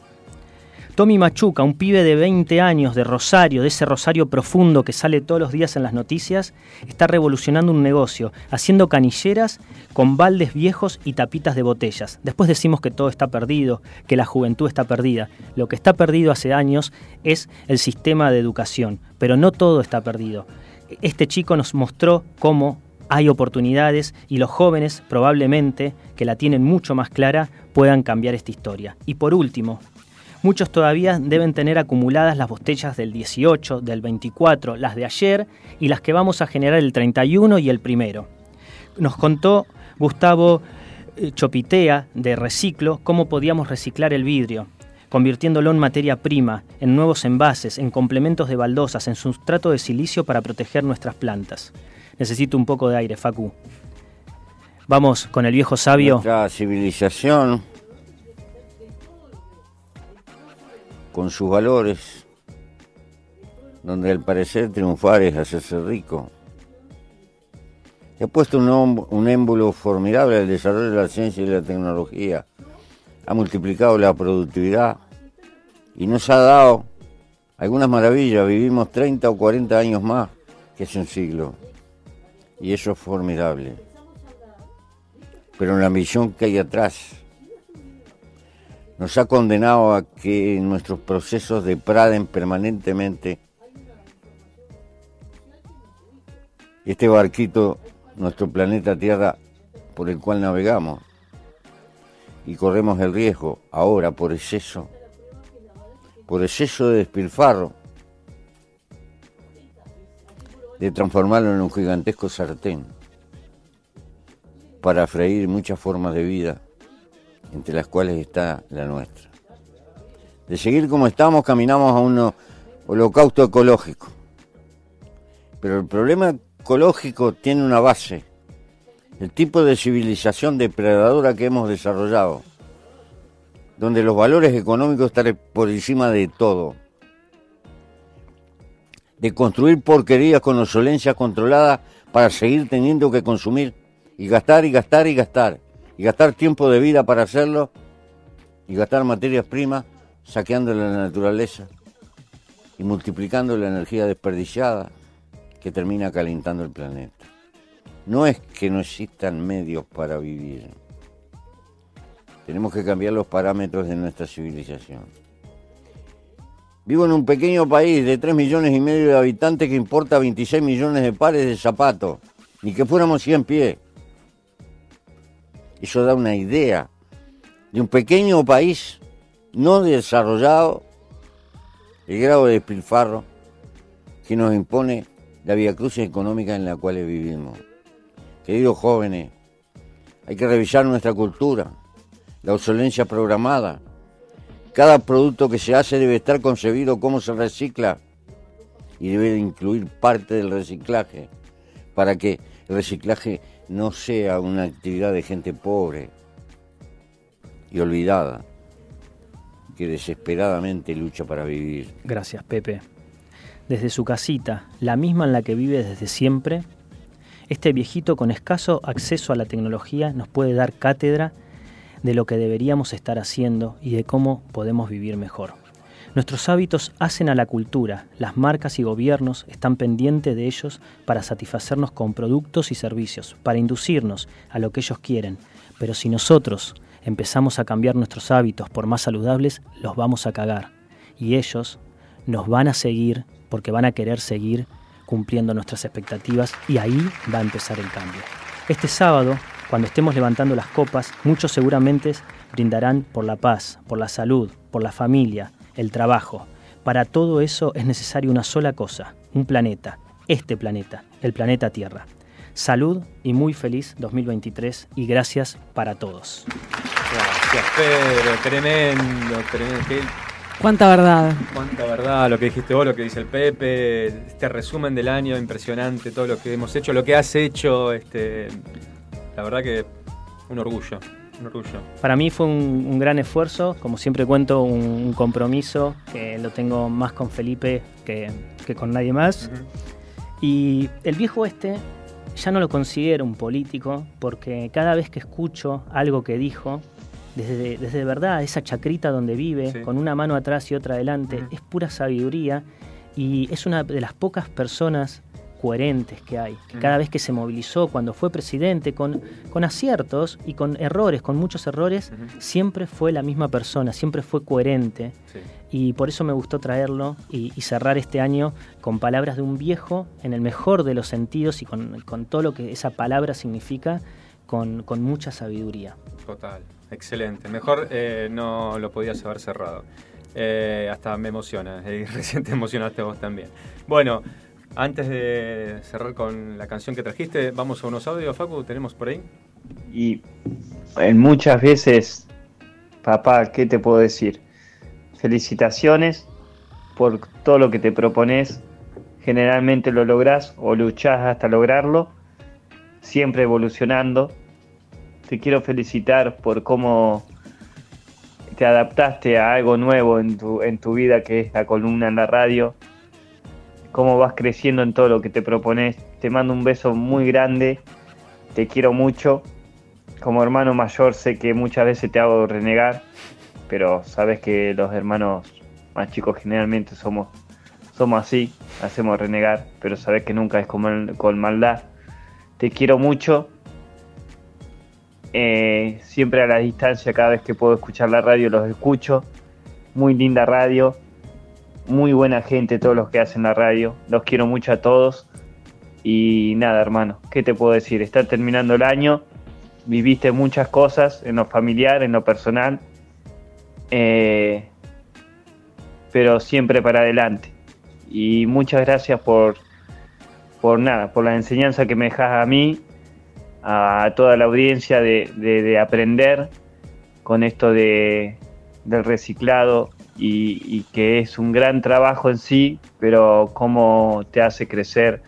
Tommy Machuca, un pibe de 20 años de Rosario, de ese Rosario profundo que sale todos los días en las noticias, está revolucionando un negocio, haciendo canilleras con baldes viejos y tapitas de botellas. Después decimos que todo está perdido, que la juventud está perdida. Lo que está perdido hace años es el sistema de educación, pero no todo está perdido. Este chico nos mostró cómo hay oportunidades y los jóvenes probablemente, que la tienen mucho más clara, puedan cambiar esta historia. Y por último, Muchos todavía deben tener acumuladas las botellas del 18, del 24, las de ayer y las que vamos a generar el 31 y el primero. Nos contó Gustavo eh, Chopitea de Reciclo cómo podíamos reciclar el vidrio, convirtiéndolo en materia prima, en nuevos envases, en complementos de baldosas, en sustrato de silicio para proteger nuestras plantas. Necesito un poco de aire, Facu. Vamos con el viejo sabio. Nuestra civilización, con sus valores, donde al parecer triunfar es hacerse rico, ha puesto un, un émbolo formidable al desarrollo de la ciencia y la tecnología, ha multiplicado la productividad y nos ha dado algunas maravillas. Vivimos 30 o 40 años más que hace un siglo y eso es formidable. Pero la ambición que hay atrás nos ha condenado a que nuestros procesos depraden permanentemente este barquito, nuestro planeta Tierra, por el cual navegamos. Y corremos el riesgo ahora por exceso, por exceso de despilfarro, de transformarlo en un gigantesco sartén para freír muchas formas de vida, entre las cuales está la nuestra. De seguir como estamos, caminamos a un holocausto ecológico. Pero el problema ecológico tiene una base, el tipo de civilización depredadora que hemos desarrollado, donde los valores económicos están por encima de todo, de construir porquerías con obsolencia controlada para seguir teniendo que consumir y gastar y gastar y gastar, y gastar tiempo de vida para hacerlo, y gastar materias primas saqueando la naturaleza y multiplicando la energía desperdiciada que termina calentando el planeta. No es que no existan medios para vivir. Tenemos que cambiar los parámetros de nuestra civilización. Vivo en un pequeño país de 3 millones y medio de habitantes que importa 26 millones de pares de zapatos. ni que fuéramos 100 pies. Eso da una idea de un pequeño país no desarrollado, el grado de despilfarro que nos impone la vía cruz económica en la cual vivimos. Queridos jóvenes, hay que revisar nuestra cultura, la obsolencia programada. Cada producto que se hace debe estar concebido cómo se recicla y debe incluir parte del reciclaje para que el reciclaje no sea una actividad de gente pobre y olvidada que desesperadamente lucha para vivir. Gracias, Pepe. Desde su casita, la misma en la que vive desde siempre, este viejito con escaso acceso a la tecnología nos puede dar cátedra de lo que deberíamos estar haciendo y de cómo podemos vivir mejor. Nuestros hábitos hacen a la cultura, las marcas y gobiernos están pendientes de ellos para satisfacernos con productos y servicios, para inducirnos a lo que ellos quieren, pero si nosotros empezamos a cambiar nuestros hábitos por más saludables, los vamos a cagar. Y ellos nos van a seguir porque van a querer seguir cumpliendo nuestras expectativas y ahí va a empezar el cambio. Este sábado, cuando estemos levantando las copas, muchos seguramente brindarán por la paz, por la salud, por la familia, el trabajo. Para todo eso es necesario una sola cosa, un planeta, este planeta, el planeta Tierra. Salud y muy feliz 2023 y gracias para todos. Gracias, Pedro. Tremendo, tremendo. Qué- Cuánta verdad. Cuánta verdad, lo que dijiste vos, lo que dice el Pepe, este resumen del año, impresionante, todo lo que hemos hecho, lo que has hecho, este, la verdad que un orgullo, orgullo. Para mí fue un, un gran esfuerzo, como siempre cuento, un, un compromiso que lo tengo más con Felipe que, que con nadie más. Y el viejo este ya no lo considero un político porque cada vez que escucho algo que dijo, desde, desde de verdad esa chacrita donde vive, con una mano atrás y otra adelante, es pura sabiduría. Y es una de las pocas personas coherentes que hay, que cada vez que se movilizó cuando fue presidente, con, con aciertos y con errores, con muchos errores, siempre fue la misma persona, siempre fue coherente. Y por eso me gustó traerlo y, y cerrar este año con palabras de un viejo en el mejor de los sentidos y con, con todo lo que esa palabra significa, con, con mucha sabiduría. Total, excelente. Mejor eh, no lo podías haber cerrado. Eh, hasta me emociona, y recién te emocionaste vos también. Bueno, antes de cerrar con la canción que trajiste, vamos a unos audios, Facu, ¿tenemos por ahí? Y en muchas veces, papá, ¿qué te puedo decir? Felicitaciones por todo lo que te propones. Generalmente lo lográs o luchás hasta lograrlo, siempre evolucionando. Te quiero felicitar por cómo te adaptaste a algo nuevo en tu, en tu vida, que es la columna en la radio. Cómo vas creciendo en todo lo que te propones. Te mando un beso muy grande. Te quiero mucho. Como hermano mayor sé que muchas veces te hago renegar, pero sabes que los hermanos más chicos generalmente somos, somos así, hacemos renegar, pero sabes que nunca es con, con maldad. Te quiero mucho. Eh, siempre a la distancia, cada vez que puedo escuchar la radio, los escucho. Muy linda radio, muy buena gente, todos los que hacen la radio. Los quiero mucho a todos. Y nada, hermano, ¿qué te puedo decir? Está terminando el año, viviste muchas cosas en lo familiar, en lo personal, eh, pero siempre para adelante. Y muchas gracias por, por nada, por la enseñanza que me dejas a mí, a toda la audiencia de, de- de aprender con esto de, del reciclado y, y que es un gran trabajo en sí, pero cómo te hace crecer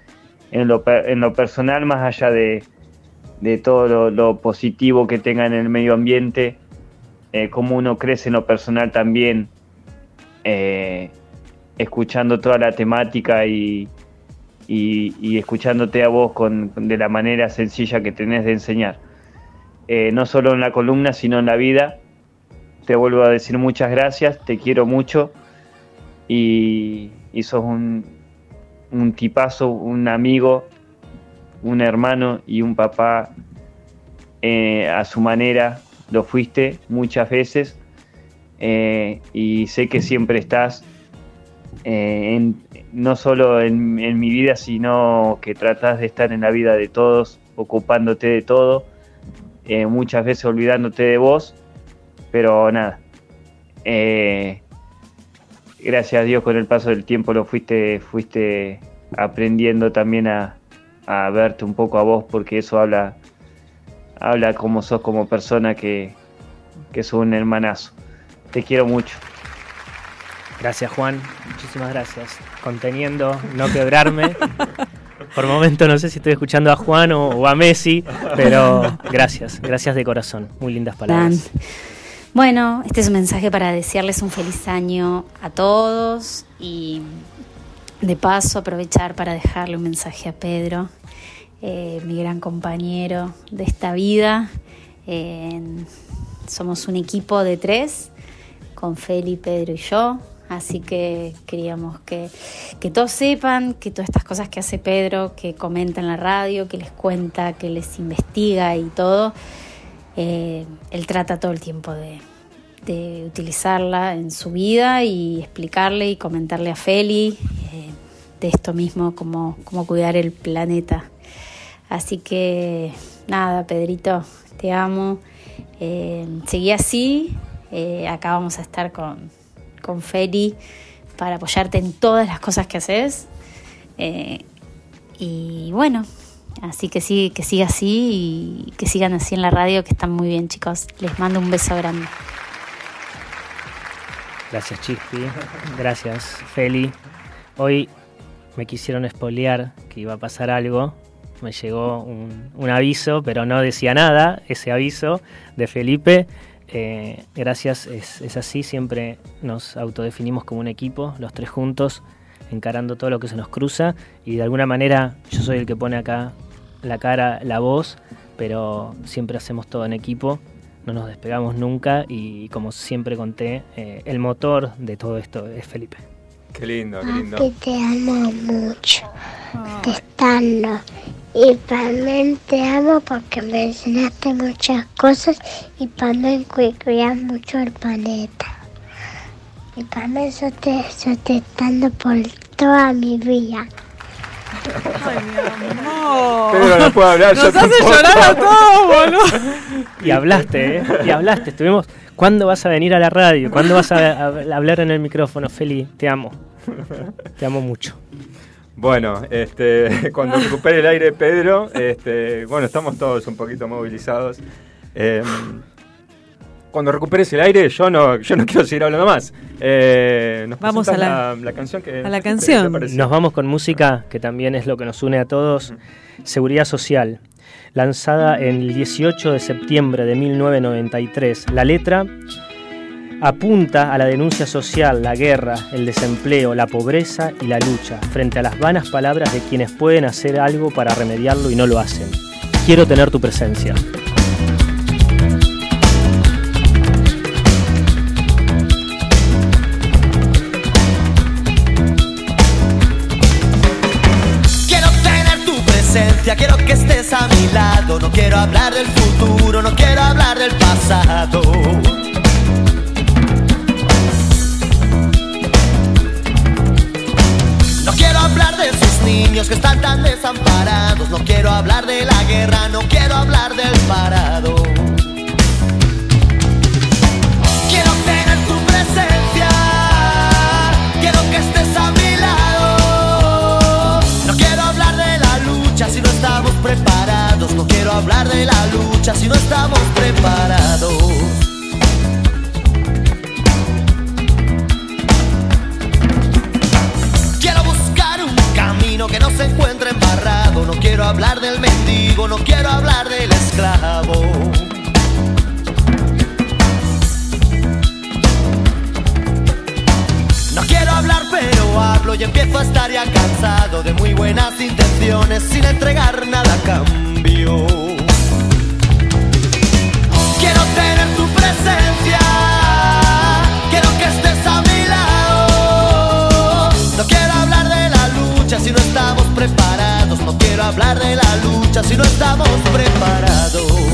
en lo, en lo personal, más allá de, de todo lo, lo positivo que tenga en el medio ambiente, eh, cómo uno crece en lo personal también, eh, escuchando toda la temática y, y- y escuchándote a vos con, de la manera sencilla que tenés de enseñar. Eh, no solo en la columna, sino en la vida. Te vuelvo a decir muchas gracias, te quiero mucho y, y sos un, un tipazo, un amigo, un hermano y un papá eh, a su manera. Lo fuiste muchas veces eh, y sé que siempre estás eh, no solo en, en mi vida, sino que tratás de estar en la vida de todos, ocupándote de todo, muchas veces olvidándote de vos, pero nada. eh, gracias a Dios con el paso del tiempo lo fuiste, fuiste aprendiendo también a, a verte un poco a vos, porque eso habla, habla como sos como persona que, que sos un hermanazo. Te quiero mucho. Gracias, Juan. Muchísimas gracias. Conteniendo, no quebrarme. Por momento no sé si estoy escuchando a Juan o, o a Messi, pero gracias, gracias de corazón. Muy lindas palabras. Bueno, este es un mensaje para desearles un feliz año a todos y de paso aprovechar para dejarle un mensaje a Pedro, eh, mi gran compañero de esta vida. Somos un equipo de tres, con Feli, Pedro y yo, así que queríamos que, que todos sepan que todas estas cosas que hace Pedro, que comenta en la radio, que les cuenta, que les investiga y todo, eh, él trata todo el tiempo de, utilizarla en su vida y explicarle y comentarle a Feli eh, de esto mismo, cómo, cómo cuidar el planeta. Así que nada, Pedrito, te amo. Eh, seguí así. Acá vamos a estar con, con Feli para apoyarte en todas las cosas que haces. Y bueno, así que sí, que siga así y que sigan así en la radio, que están muy bien, chicos. Les mando un beso grande. Gracias, Chispi. Gracias, Feli. Hoy me quisieron espolear que iba a pasar algo. Me llegó un, aviso, pero no decía nada, ese aviso de Felipe. Eh, gracias, es, es así, siempre nos autodefinimos como un equipo, los tres juntos, encarando todo lo que se nos cruza. Y de alguna manera yo soy el que pone acá la cara, la voz, pero siempre hacemos todo en equipo, no nos despegamos nunca y como siempre conté, eh, el motor de todo esto es Felipe. Qué lindo, qué lindo. Papi, te amo mucho. Te estando. Y también te amo porque me enseñaste muchas cosas y también cu- cuidas mucho el planeta. Y también yo te, yo te estando por toda mi vida. Pedro no puede hablar, yo Nos hace tampoco. llorar a todos, boludo. Y hablaste, ¿eh? Y hablaste. Estuvimos. ¿Cuándo vas a venir a la radio? ¿Cuándo vas a hablar en el micrófono? Feli, te amo. Te amo mucho. Bueno, este, cuando recupere el aire Pedro, este, bueno, estamos todos un poquito movilizados. Eh, cuando recuperes el aire, yo no, yo no quiero seguir hablando más. Eh, nos Vamos a presentas la- la, canción que a la ¿qué- canción. Nos vamos con música que también es lo que nos une a todos. Seguridad Social, lanzada el 18 de septiembre de 1993. La letra apunta a la denuncia social, la guerra, el desempleo, la pobreza y la lucha, frente a las vanas palabras de quienes pueden hacer algo para remediarlo y no lo hacen. Quiero tener tu presencia. A mi lado. No quiero hablar del futuro, no quiero hablar del pasado. No quiero hablar de esos niños que están tan desamparados. No quiero hablar de la guerra, no quiero hablar del parado. Quiero tener tu presencia, quiero que estés a mi lado. No quiero hablar de la lucha si no estamos preparados. No quiero hablar de la lucha si no estamos preparados. Quiero buscar un camino que no se encuentre embarrado. No quiero hablar del mendigo, no quiero hablar del esclavo. Hablar pero hablo y empiezo a estar ya cansado de muy buenas intenciones sin entregar nada a cambio. Quiero tener tu presencia, quiero que estés a mi lado. No quiero hablar de la lucha si no estamos preparados. No quiero hablar de la lucha si no estamos preparados.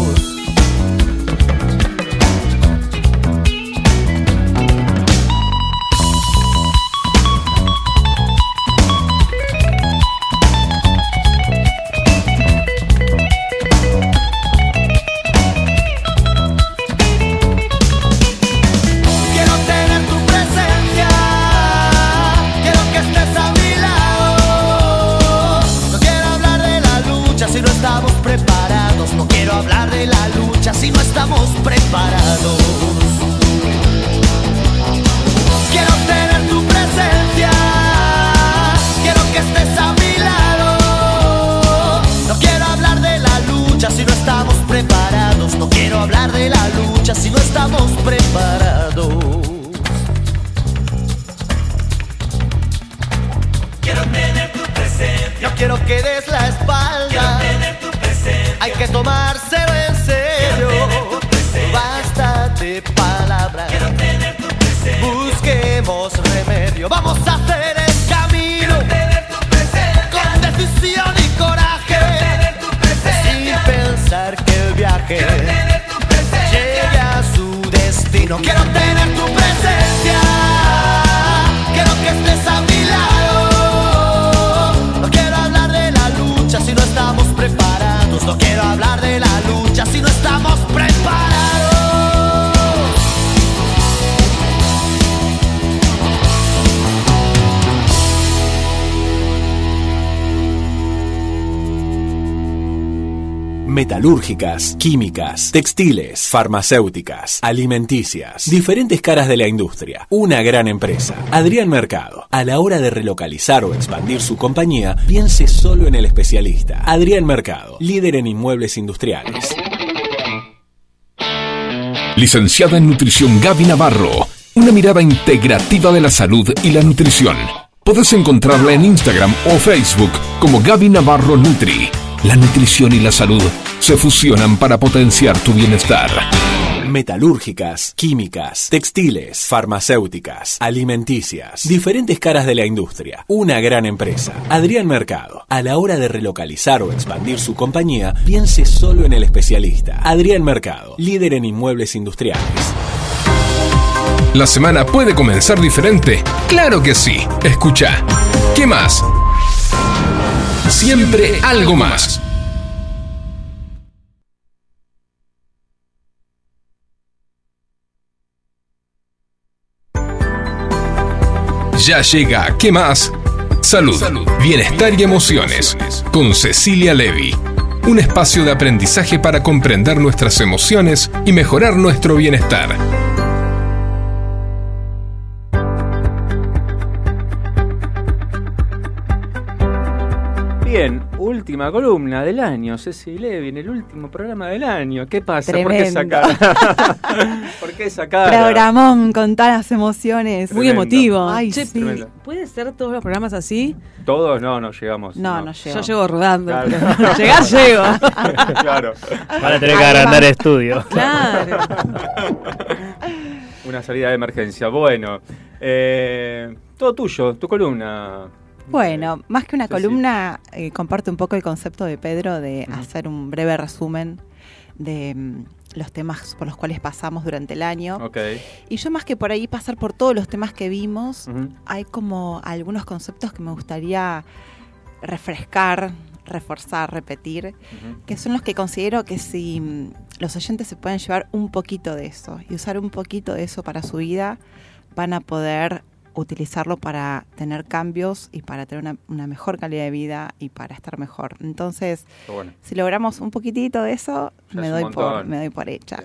Metalúrgicas, químicas, textiles, farmacéuticas, alimenticias, diferentes caras de la industria, una gran empresa. Adrián Mercado, a la hora de relocalizar o expandir su compañía, piense solo en el especialista. Adrián Mercado, líder en inmuebles industriales. Licenciada en Nutrición Gaby Navarro. Una mirada integrativa de la salud y la nutrición. Podés encontrarla en Instagram o Facebook como Gaby Navarro Nutri. La nutrición y la salud se fusionan para potenciar tu bienestar. Metalúrgicas, químicas, textiles, farmacéuticas, alimenticias, diferentes caras de la industria, una gran empresa. Adrián Mercado, a la hora de relocalizar o expandir su compañía, piense solo en el especialista. Adrián Mercado, líder en inmuebles industriales. ¿La semana puede comenzar diferente? Claro que sí. Escucha. ¿Qué más? Siempre algo más. Ya llega, ¿qué más? Salud, bienestar y emociones, con Cecilia Levy. Un espacio de aprendizaje para comprender nuestras emociones y mejorar nuestro bienestar. Bien, última columna del año, Ceci Levy, en el último programa del año. ¿Qué pasa? ¿Por qué Tremendo. cara? ¿Por qué esa cara? Programón con tantas emociones. Muy Tremendo. emotivo. Ay, Che, sí. Tremendo. ¿Puede ser todos los programas así? Todos no, no llegamos. No, no llego. Yo llego rodando. Claro. pero llego. claro. Van a tener que agrandar estudio. Claro. Una salida de emergencia. Bueno, eh, todo tuyo, tu columna. Bueno, más que una columna, eh, comparto un poco el concepto de Pedro de hacer un breve resumen de mm, los temas por los cuales pasamos durante el año. Y yo más que por ahí pasar por todos los temas que vimos, hay como algunos conceptos que me gustaría refrescar, reforzar, repetir, que son los que considero que si mm, los oyentes se pueden llevar un poquito de eso y usar un poquito de eso para su vida, van a poder utilizarlo para tener cambios y para tener una, una mejor calidad de vida y para estar mejor. Entonces, bueno. si logramos un poquitito de eso, Ya me es doy, por, me doy por hecha.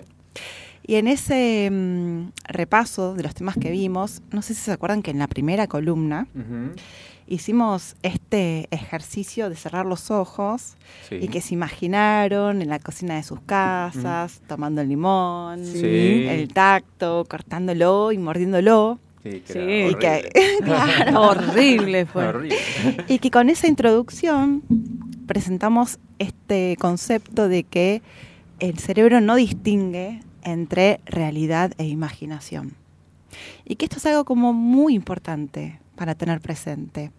Y en ese mm, repaso de los temas que vimos, no sé si se acuerdan que en la primera columna hicimos este ejercicio de cerrar los ojos Sí. y que se imaginaron en la cocina de sus casas, tomando el limón, Sí. el tacto, cortándolo y mordiéndolo. Sí, que Sí. era Y que, horrible. claro. Horrible fue. Horrible. Y que con esa introducción presentamos este concepto de que el cerebro no distingue entre realidad e imaginación. Y que esto es algo como muy importante para tener presente.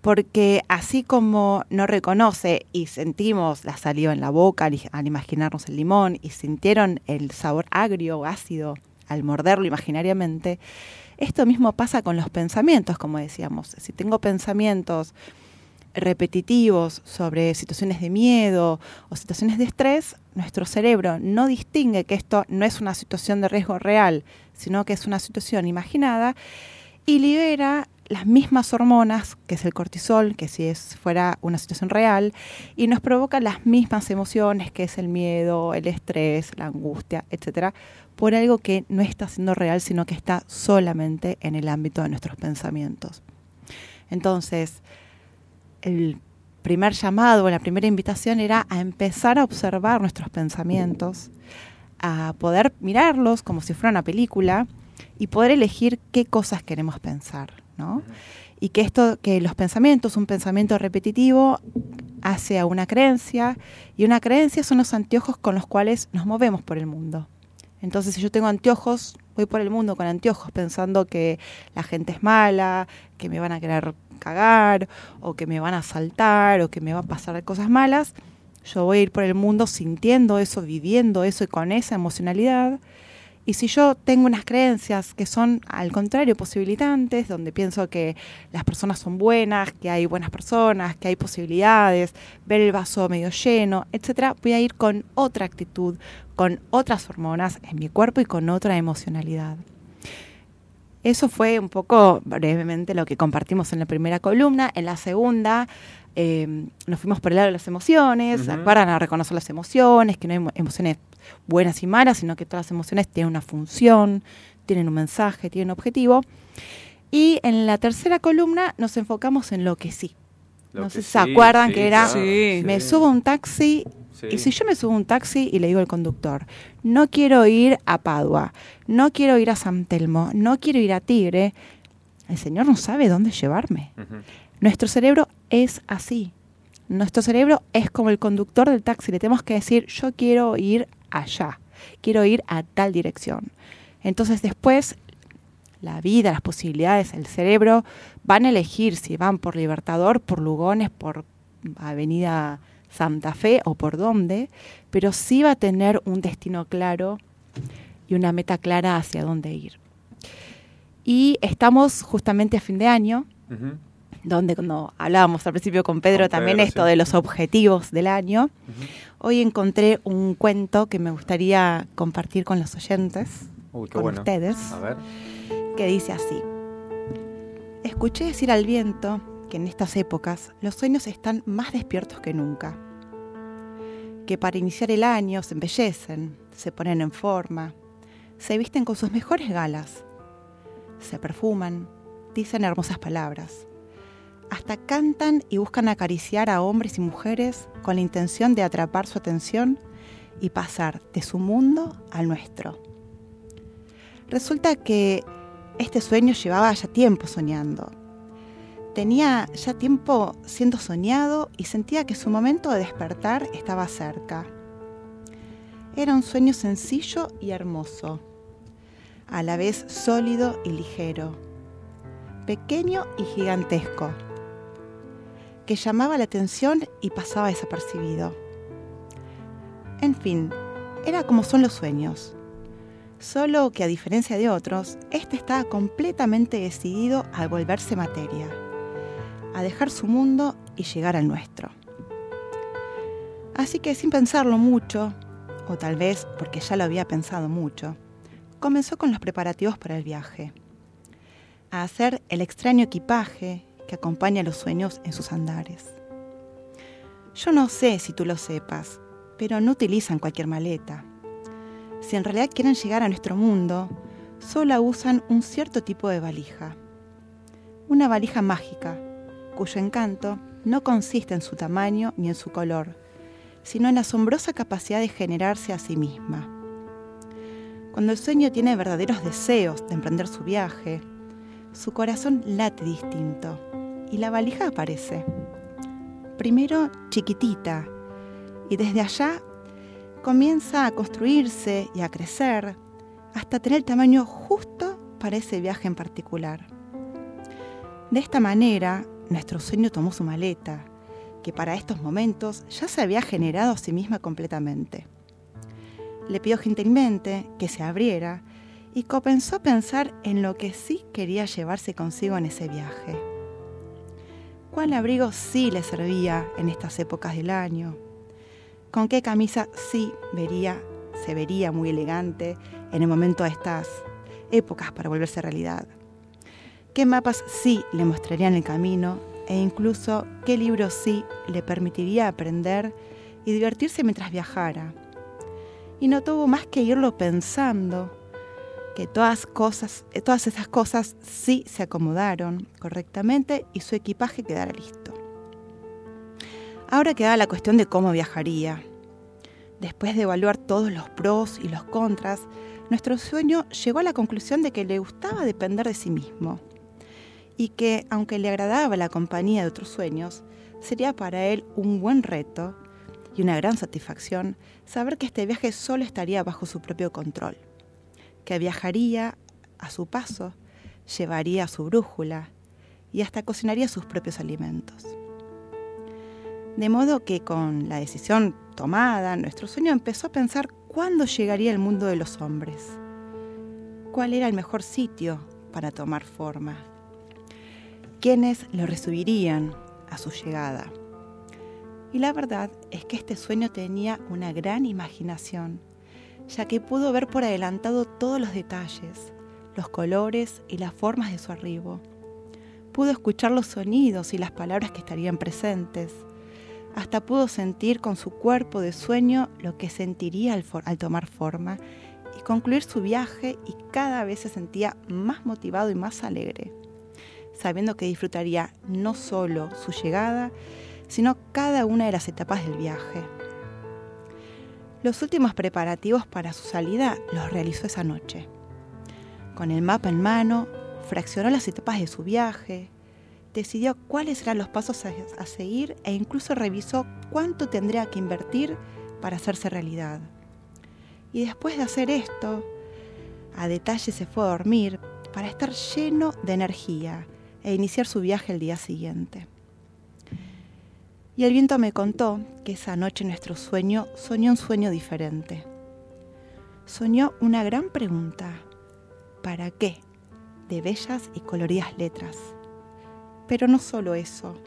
Porque así como no reconoce y sentimos la saliva en la boca al, al imaginarnos el limón y sintieron el sabor agrio o ácido al morderlo imaginariamente, esto mismo pasa con los pensamientos, como decíamos. Si tengo pensamientos repetitivos sobre situaciones de miedo o situaciones de estrés, nuestro cerebro no distingue que esto no es una situación de riesgo real, sino que es una situación imaginada y libera las mismas hormonas, que es el cortisol, que si es fuera una situación real, y nos provoca las mismas emociones, que es el miedo, el estrés, la angustia, etcétera, por algo que no está siendo real, sino que está solamente en el ámbito de nuestros pensamientos. Entonces, el primer llamado, la primera invitación era a empezar a observar nuestros pensamientos, a poder mirarlos como si fuera una película y poder elegir qué cosas queremos pensar. ¿no? Y que esto, que los pensamientos, un pensamiento repetitivo hace a una creencia, y una creencia son los anteojos con los cuales nos movemos por el mundo. Entonces, si yo tengo anteojos, voy por el mundo con anteojos pensando que la gente es mala, que me van a querer cagar, o que me van a asaltar, o que me va a pasar cosas malas, yo voy a ir por el mundo sintiendo eso, viviendo eso y con esa emocionalidad. Y si yo tengo unas creencias que son al contrario posibilitantes, donde pienso que las personas son buenas, que hay buenas personas, que hay posibilidades, ver el vaso medio lleno, etcétera, voy a ir con otra actitud, con otras hormonas en mi cuerpo y con otra emocionalidad. Eso fue un poco brevemente lo que compartimos en la primera columna. En la segunda eh, nos fuimos por el lado de las emociones, Ujú. acuerdan a reconocer las emociones, que no hay emo- emociones buenas y malas, sino que todas las emociones tienen una función, tienen un mensaje, tienen un objetivo. Y en la tercera columna nos enfocamos en lo que sí. Lo no que sé si se acuerdan sí, que era, claro, me sí. subo a un taxi Sí. y si yo me subo a un taxi y le digo al conductor, no quiero ir a Padua, no quiero ir a San Telmo, no quiero ir a Tigre, el Señor no sabe dónde llevarme. Nuestro cerebro es así. Nuestro cerebro es como el conductor del taxi. Le tenemos que decir, yo quiero ir allá, quiero ir a tal dirección. Entonces después, la vida, las posibilidades, el cerebro van a elegir si van por Libertador, por Lugones, por Avenida Santa Fe o por dónde, pero sí va a tener un destino claro y una meta clara hacia dónde ir. Y estamos justamente a fin de año, donde cuando hablábamos al principio con Pedro Con también esto de los objetivos del año, hoy encontré un cuento que me gustaría compartir con los oyentes, Uy, con bueno. ustedes, A ver. que dice así. Escuché decir al viento que en estas épocas los sueños están más despiertos que nunca, que para iniciar el año se embellecen, se ponen en forma, se visten con sus mejores galas, se perfuman, dicen hermosas palabras, hasta cantan y buscan acariciar a hombres y mujeres con la intención de atrapar su atención y pasar de su mundo al nuestro. Resulta que este sueño llevaba ya tiempo soñando. Tenía ya tiempo siendo soñado y sentía que su momento de despertar estaba cerca. Era un sueño sencillo y hermoso, a la vez sólido y ligero, pequeño y gigantesco, que llamaba la atención y pasaba desapercibido. En fin, era como son los sueños. Solo que a diferencia de otros, este estaba completamente decidido a volverse materia, a dejar su mundo y llegar al nuestro. Así que sin pensarlo mucho, o tal vez porque ya lo había pensado mucho, comenzó con los preparativos para el viaje, a hacer el extraño equipaje que acompaña a los sueños en sus andares. Yo no sé si tú lo sepas, pero no utilizan cualquier maleta. Si en realidad quieren llegar a nuestro mundo, solo usan un cierto tipo de valija. Una valija mágica, cuyo encanto no consiste en su tamaño ni en su color, sino en la asombrosa capacidad de generarse a sí misma. Cuando el sueño tiene verdaderos deseos de emprender su viaje, su corazón late distinto y la valija aparece. Primero chiquitita y desde allá comienza a construirse y a crecer hasta tener el tamaño justo para ese viaje en particular. De esta manera, nuestro sueño tomó su maleta, que para estos momentos ya se había generado a sí misma completamente. Le pidió gentilmente que se abriera y comenzó a pensar en lo que sí quería llevarse consigo en ese viaje. ¿Cuál abrigo sí le servía en estas épocas del año? ¿Con qué camisa sí vería, se vería muy elegante en el momento de estas épocas para volverse realidad? ¿Qué mapas sí le mostrarían el camino e incluso qué libros sí le permitiría aprender y divertirse mientras viajara? Y no tuvo más que irlo pensando que todas, cosas, eh, todas esas cosas sí se acomodaron correctamente y su equipaje quedara listo. Ahora quedaba la cuestión de cómo viajaría. Después de evaluar todos los pros y los contras, nuestro sueño llegó a la conclusión de que le gustaba depender de sí mismo y que, aunque le agradaba la compañía de otros sueños, sería para él un buen reto y una gran satisfacción saber que este viaje solo estaría bajo su propio control, que viajaría a su paso, llevaría su brújula y hasta cocinaría sus propios alimentos. De modo que con la decisión tomada, nuestro sueño empezó a pensar cuándo llegaría el mundo de los hombres, cuál era el mejor sitio para tomar forma, quiénes lo recibirían a su llegada. Y la verdad es que este sueño tenía una gran imaginación, ya que pudo ver por adelantado todos los detalles, los colores y las formas de su arribo. Pudo escuchar los sonidos y las palabras que estarían presentes. Hasta pudo sentir con su cuerpo de sueño lo que sentiría al, tomar forma y concluir su viaje y cada vez se sentía más motivado y más alegre, sabiendo que disfrutaría no solo su llegada, sino cada una de las etapas del viaje. Los últimos preparativos para su salida los realizó esa noche. Con el mapa en mano, fraccionó las etapas de su viaje, decidió cuáles eran los pasos a, seguir e incluso revisó cuánto tendría que invertir para hacerse realidad. Y después de hacer esto, a detalle se fue a dormir para estar lleno de energía e iniciar su viaje el día siguiente. Y el viento me contó que esa noche nuestro sueño soñó un sueño diferente. Soñó una gran pregunta. ¿Para qué? De bellas y coloridas letras. Pero no solo eso,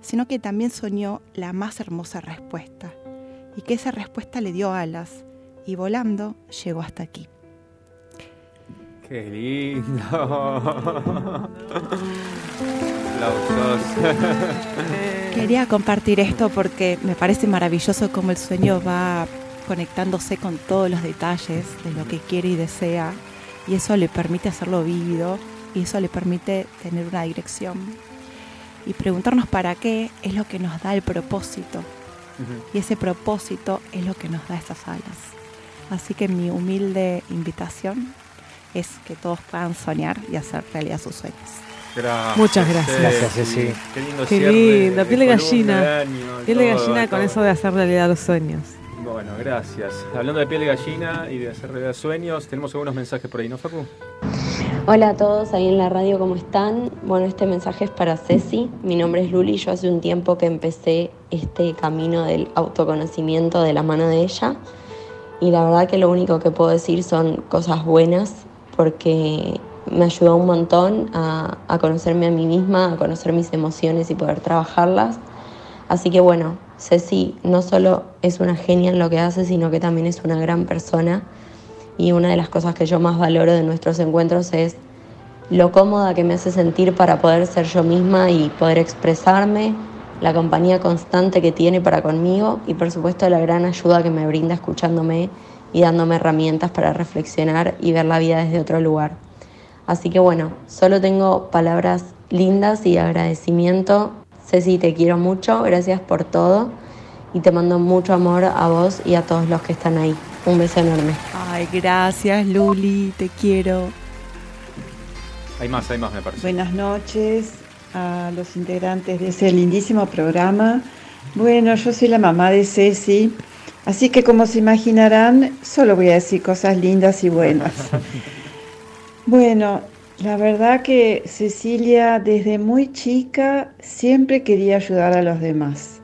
sino que también soñó la más hermosa respuesta, y que esa respuesta le dio alas, y volando llegó hasta aquí. Qué lindo. Aplausos. Quería compartir esto porque me parece maravilloso cómo el sueño va conectándose con todos los detalles de lo que quiere y desea, y eso le permite hacerlo vívido, y eso le permite tener una dirección. Y preguntarnos para qué es lo que nos da el propósito, y ese propósito es lo que nos da esas alas. Así que mi humilde invitación es que todos puedan soñar y hacer realidad sus sueños. Gracias, Muchas gracias. Gracias, Ceci. Qué lindo Qué cierre lindo, piel de gallina. año, Piel de todo, gallina con eso de hacer realidad los sueños. Bueno, gracias. Hablando de piel de gallina y de hacer realidad sueños, tenemos algunos mensajes por ahí, ¿no, Facu? Hola a todos ahí en la radio, ¿cómo están? Bueno, este mensaje es para Ceci. Mi nombre es Luli. Yo hace un tiempo que empecé este camino del autoconocimiento de la mano de ella. Y la verdad que lo único que puedo decir son cosas buenas porque me ayudó un montón a, a conocerme a mí misma, a conocer mis emociones y poder trabajarlas. Así que bueno, Ceci no solo es una genia en lo que hace, sino que también es una gran persona. Y una de las cosas que yo más valoro de nuestros encuentros es lo cómoda que me hace sentir para poder ser yo misma y poder expresarme, la compañía constante que tiene para conmigo y por supuesto la gran ayuda que me brinda escuchándome y dándome herramientas para reflexionar y ver la vida desde otro lugar. Así que bueno, solo tengo palabras lindas y agradecimiento. Ceci, te quiero mucho, gracias por todo y te mando mucho amor a vos y a todos los que están ahí. Un beso enorme. Ay, gracias Luli, te quiero. Hay más, hay más, me parece. Buenas noches a los integrantes de ese lindísimo programa. Bueno, yo soy la mamá de Ceci, así que como se imaginarán, solo voy a decir cosas lindas y buenas. Bueno, la verdad que Cecilia desde muy chica siempre quería ayudar a los demás.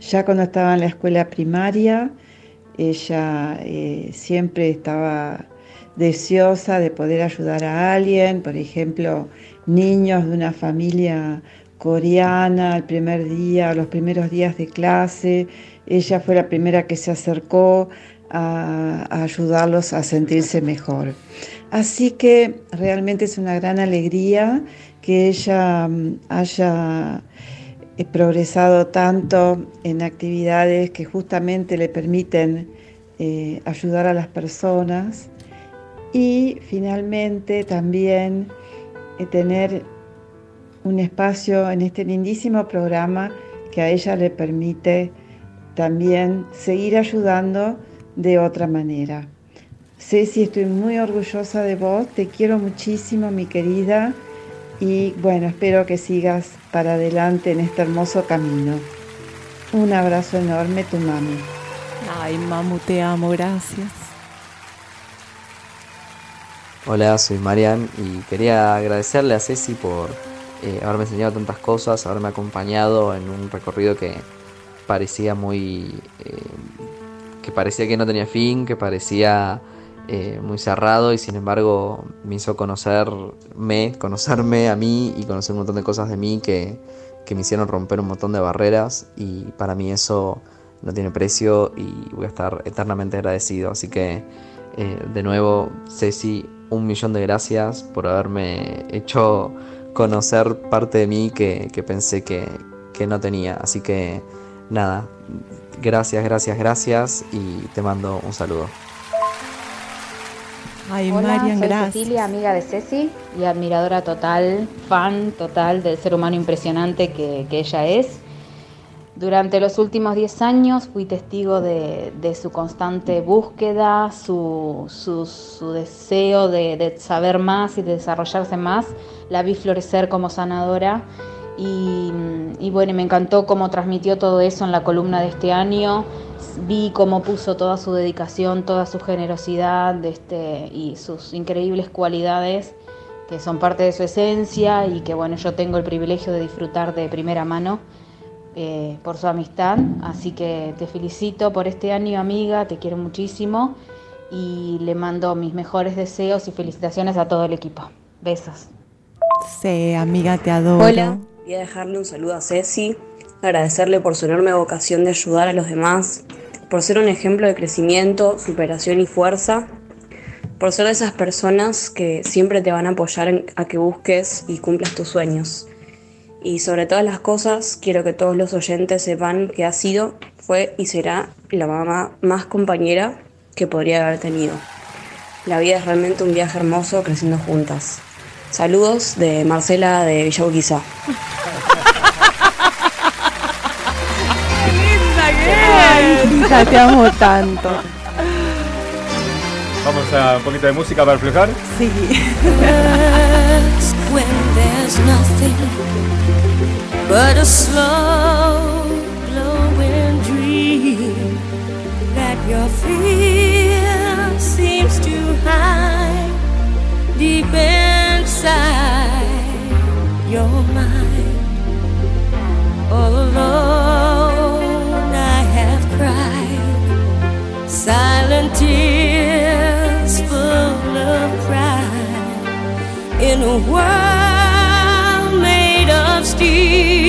Ya cuando estaba en la escuela primaria, ella eh, siempre estaba deseosa de poder ayudar a alguien, por ejemplo, niños de una familia coreana, el primer día, los primeros días de clase, ella fue la primera que se acercó a, a ayudarlos a sentirse mejor. Así que realmente es una gran alegría que ella mm, haya eh, progresado tanto en actividades que justamente le permiten eh, ayudar a las personas y finalmente también eh, tener un espacio en este lindísimo programa que a ella le permite también seguir ayudando de otra manera. Ceci, estoy muy orgullosa de vos, te quiero muchísimo, mi querida, y bueno, espero que sigas para adelante en este hermoso camino. Un abrazo enorme, tu mami. Ay, mamu, te amo, gracias. Hola, soy Marian y quería agradecerle a Ceci por eh, haberme enseñado tantas cosas, haberme acompañado en un recorrido que parecía muy... eh, que parecía que no tenía fin, que parecía eh, muy cerrado y sin embargo me hizo conocerme, conocerme a mí y conocer un montón de cosas de mí que, que me hicieron romper un montón de barreras y para mí eso no tiene precio y voy a estar eternamente agradecido. Así que eh, de nuevo, Ceci, un millón de gracias por haberme hecho conocer parte de mí que, que pensé que, que no tenía. Así que nada, gracias, gracias, gracias y te mando un saludo. Ay, Hola, Marian, soy gracias. Cecilia, amiga de Ceci y admiradora total, fan total del ser humano impresionante que, que ella es. Durante los últimos 10 años fui testigo de, de su constante búsqueda, su, su- su deseo de, de saber más y de desarrollarse más. La vi florecer como sanadora y, y bueno, me encantó cómo transmitió todo eso en la columna de este año. Vi cómo puso toda su dedicación, toda su generosidad este, y sus increíbles cualidades que son parte de su esencia y que bueno, yo tengo el privilegio de disfrutar de primera mano eh, por su amistad. Así que te felicito por este año, amiga, te quiero muchísimo y le mando mis mejores deseos y felicitaciones a todo el equipo. Besos. Sí, amiga, te adoro. Hola, voy a dejarle un saludo a Ceci, agradecerle por su enorme vocación de ayudar a los demás, por ser un ejemplo de crecimiento, superación y fuerza, por ser de esas personas que siempre te van a apoyar a que busques y cumplas tus sueños. Y sobre todas las cosas, quiero que todos los oyentes sepan que ha sido, fue y será la mamá más compañera que podría haber tenido. La vida es realmente un viaje hermoso creciendo juntas. Saludos de Marcela de Villa Ay, hija, te amo tanto. Vamos a un poquito de música para reflejar. Sí. Just when there's nothing but a slow glowing dream that your fear seems to hide deep inside your mind. All alone, silent tears full of pride. In a world made of steel,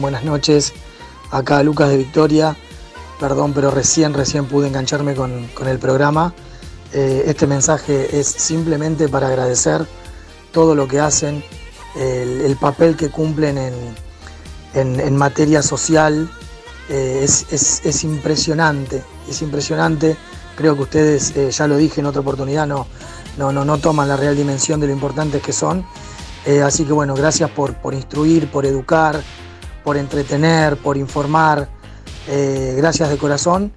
Buenas noches. Acá Lucas de Victoria. Perdón, pero recién, recién pude engancharme con, el programa. Eh, este mensaje es simplemente para agradecer todo lo que hacen, el, el papel que cumplen en, en- materia social. Eh, es, es- es impresionante, es impresionante creo que ustedes, eh, ya lo dije en otra oportunidad, no, no, no, no toman la real dimensión de lo importantes que son. Así que bueno, gracias por, por instruir, por educar, por entretener, por informar. Eh, gracias de corazón.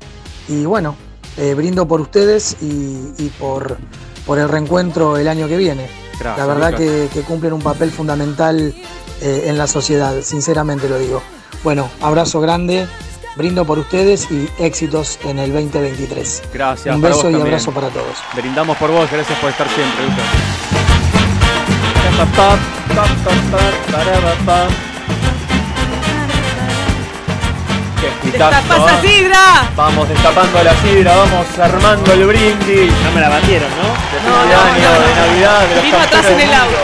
Y bueno, eh, brindo por ustedes y, y por, por el reencuentro el año que viene. Gracias, la verdad que, que cumplen un papel fundamental eh, en la sociedad, sinceramente lo digo. Bueno, abrazo grande, brindo por ustedes y éxitos en el 2023. Gracias. Un beso y también. abrazo para todos. Brindamos por vos, gracias por estar siempre, Lucas. Qué hitazo, ¡Destapás la ¿eh? sidra! Vamos destapando la sidra, vamos armando el brindis. No me la batieron, ¿no? De fin de año, de Navidad, de los Vino atrás en el mundo.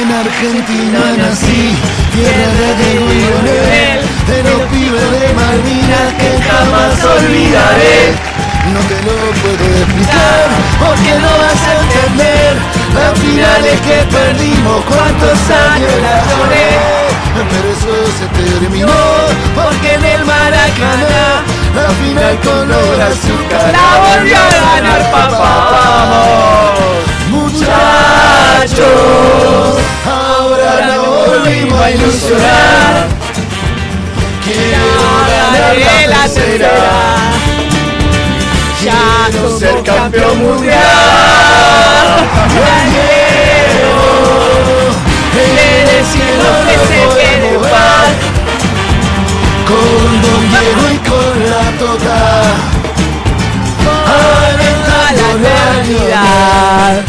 En Argentina nací, tierra de Diego y Leonel, de los pibes de Malvinas que jamás olvidaré. No te lo puedo explicar, porque no vas a entender las finales que perdimos, cuántos años la lloré. Pero eso se terminó, porque en el Maracaná, la final con los azúcar La volvió a ganar, papá. Muchachos, ahora nos volvimos a ilusionar. Quiero ganar la tercera. Ya Quiero ser campeón mundial. En el cielo que se quede en paz. Con Don Diego y con la Tota. Alentando la realidad.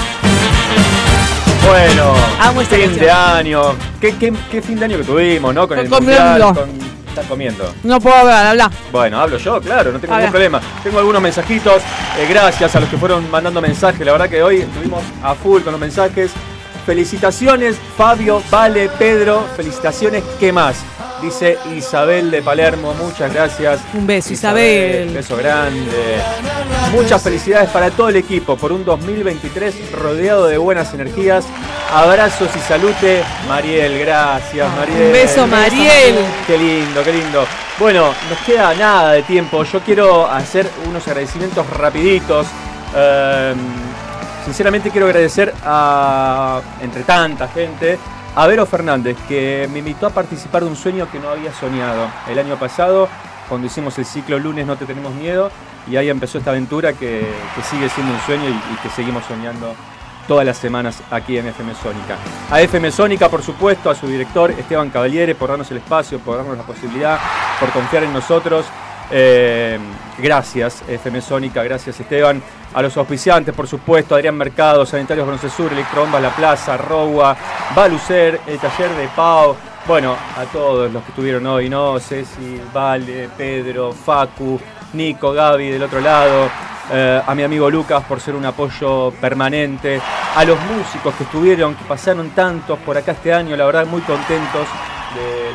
Bueno, Amo esta fin canción. de año. ¿Qué, qué, qué fin de año que tuvimos, ¿no? Con el Estoy mundial, comiendo. con- Estás comiendo. No puedo hablar, habla. Bueno, hablo yo, claro, no tengo A ningún problema. Tengo algunos mensajitos. eh, gracias a los que fueron mandando mensajes. La verdad que hoy estuvimos a full con los mensajes. Felicitaciones, Fabio, Vale, Pedro. Felicitaciones, ¿qué más? Dice Isabel de Palermo, muchas gracias. Un beso, Isabel. Beso grande. Muchas felicidades para todo el equipo por un 2023 rodeado de buenas energías. Abrazos y salute, Mariel. Gracias, Mariel. Un beso, Mariel. Qué lindo, qué lindo. Bueno, nos queda nada de tiempo. Yo quiero hacer unos agradecimientos rapiditos. Eh, sinceramente quiero agradecer a, entre tanta gente, a Vero Fernández, que me invitó a participar de un sueño que no había soñado. El año pasado, cuando hicimos el ciclo lunes No Te Tenemos Miedo, y ahí empezó esta aventura que, sigue siendo un sueño y, y que seguimos soñando todas las semanas aquí en FM Sónica. A FM Sónica, por supuesto, a su director Esteban Cavaliere por darnos el espacio, por darnos la posibilidad, por confiar en nosotros. Eh, gracias FM Sónica, gracias Esteban. A los auspiciantes, por supuesto, Adrián Mercado, Sanitarios Bronce Sur, Electrobombas La Plaza, Roua, Balucer, el taller de Pau. Bueno, a todos los que estuvieron hoy, ¿no? Ceci, Vale, Pedro, Facu, Nico, Gaby del otro lado, eh, a mi amigo Lucas por ser un apoyo permanente, a los músicos que estuvieron, que pasaron tantos por acá este año, la verdad muy contentos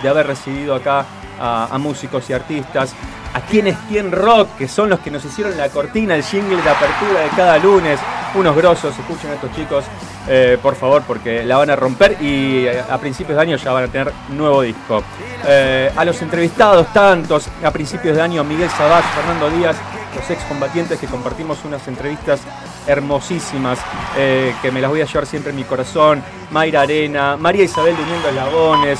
de, haber recibido acá a músicos y artistas, a quienes Quien Rock, que son los que nos hicieron la cortina, el jingle de apertura de cada lunes, unos grosos, escuchen a estos chicos, eh, por favor, porque la van a romper y a principios de año ya van a tener nuevo disco. Eh, a los entrevistados, tantos, a principios de año, Miguel Sabach, Fernando Díaz, los excombatientes que compartimos unas entrevistas hermosísimas, eh, que me las voy a llevar siempre en mi corazón, Mayra Arena, María Isabel de Eslabones,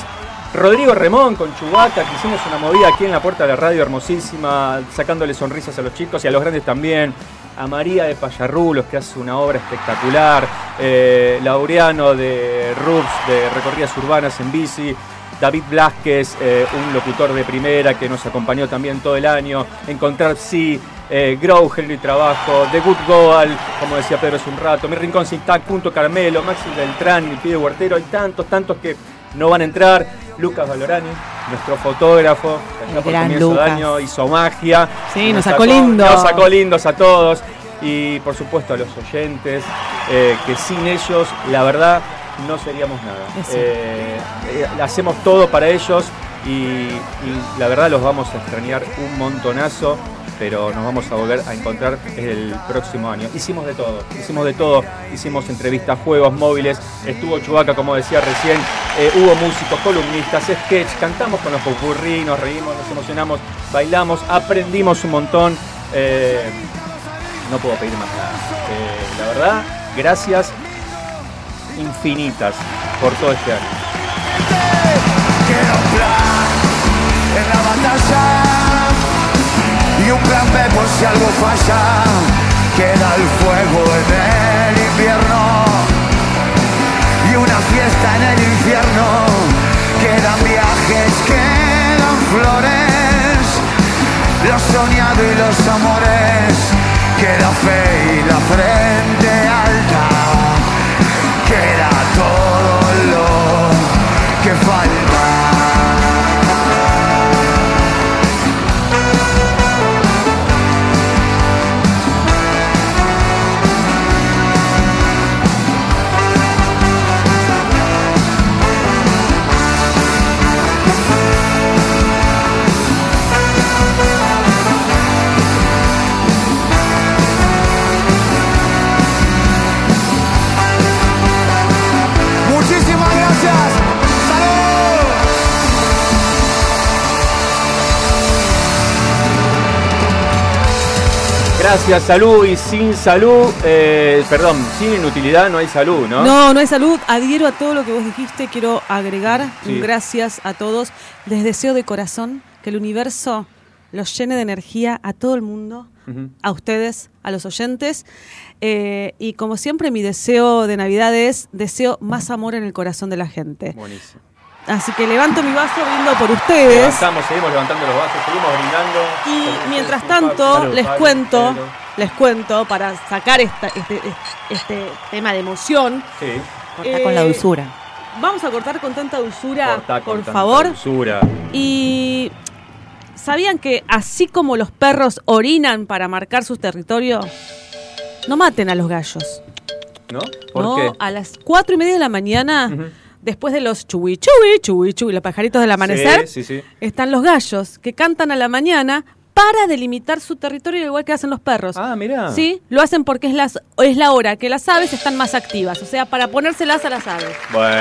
Rodrigo Remón con Chubaca, que hicimos una movida aquí en la puerta de la radio hermosísima, sacándole sonrisas a los chicos y a los grandes también. A María de Payarrulos, que hace una obra espectacular. Eh, Laureano de Rubs, de Recorridas Urbanas en Bici. David Blasquez, eh, un locutor de primera que nos acompañó también todo el año. Encontrar Sí, eh, Grow, Trabajo, The Good Goal, como decía Pedro hace un rato. Mi Rincón Sin Tac, Punto Carmelo, Maxi Beltrán, El Pide Huertero. Hay tantos, tantos que no van a entrar. Lucas Valorani, nuestro fotógrafo, que allá por comienzo de año hizo magia. Sí, nos sacó lindo. Nos sacó lindos a todos. Y por supuesto a los oyentes, eh, que sin ellos, la verdad, no seríamos nada. Eh, eh, hacemos todo para ellos y, y la verdad los vamos a extrañar un montonazo, pero nos vamos a volver a encontrar el próximo año. Hicimos de todo, hicimos de todo, hicimos entrevistas, juegos móviles, estuvo Chubaca como decía recién, eh, hubo músicos, columnistas, sketch, cantamos con los popurrí, nos reímos, nos emocionamos, bailamos, aprendimos un montón. Eh, no puedo pedir más nada. Eh, la verdad, gracias infinitas por todo este año. Un plan B por si algo falla. Queda el fuego en el invierno y una fiesta en el infierno. Quedan viajes, quedan flores, lo soñado y los amores. Queda fe y la frente alta. Queda todo lo Gracias, salud y sin salud, eh, perdón, sin inutilidad no hay salud, ¿no? No, no hay salud. Adhiero a todo lo que vos dijiste. Quiero agregar Sí. un gracias a todos. Les deseo de corazón que el universo los llene de energía a todo el mundo, a ustedes, a los oyentes. Eh, y como siempre, mi deseo de Navidad es deseo más amor en el corazón de la gente. Buenísimo. Así que levanto mi vaso brindo por ustedes. Levantamos, seguimos levantando los vasos, seguimos brindando. Y mientras tanto, les cuento, les cuento, para sacar esta, este, este tema de emoción, Sí. Corta con la dulzura. Vamos a cortar con tanta dulzura, con por tanta favor. dulzura. Y ¿sabían que así como los perros orinan para marcar su territorio, no maten a los gallos? ¿No? ¿Por no, qué? a las cuatro y media de la mañana, después de los chui chui, chui chui, los pajaritos del amanecer, Sí, sí, sí. están los gallos que cantan a la mañana para delimitar su territorio igual que hacen los perros. Ah, mirá. Sí, lo hacen porque es, las, es la hora que las aves están más activas, o sea, para ponérselas a las aves. Bueno,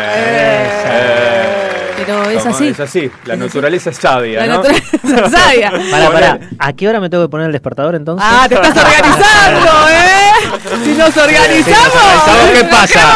Pero es Como así. Es así, la naturaleza es sabia, La ¿no? naturaleza es sabia. Para, para. ¿A qué hora me tengo que poner el despertador entonces? Ah, te estás organizando, ¿eh? Si nos organizamos. ¿Sabes qué nos pasa?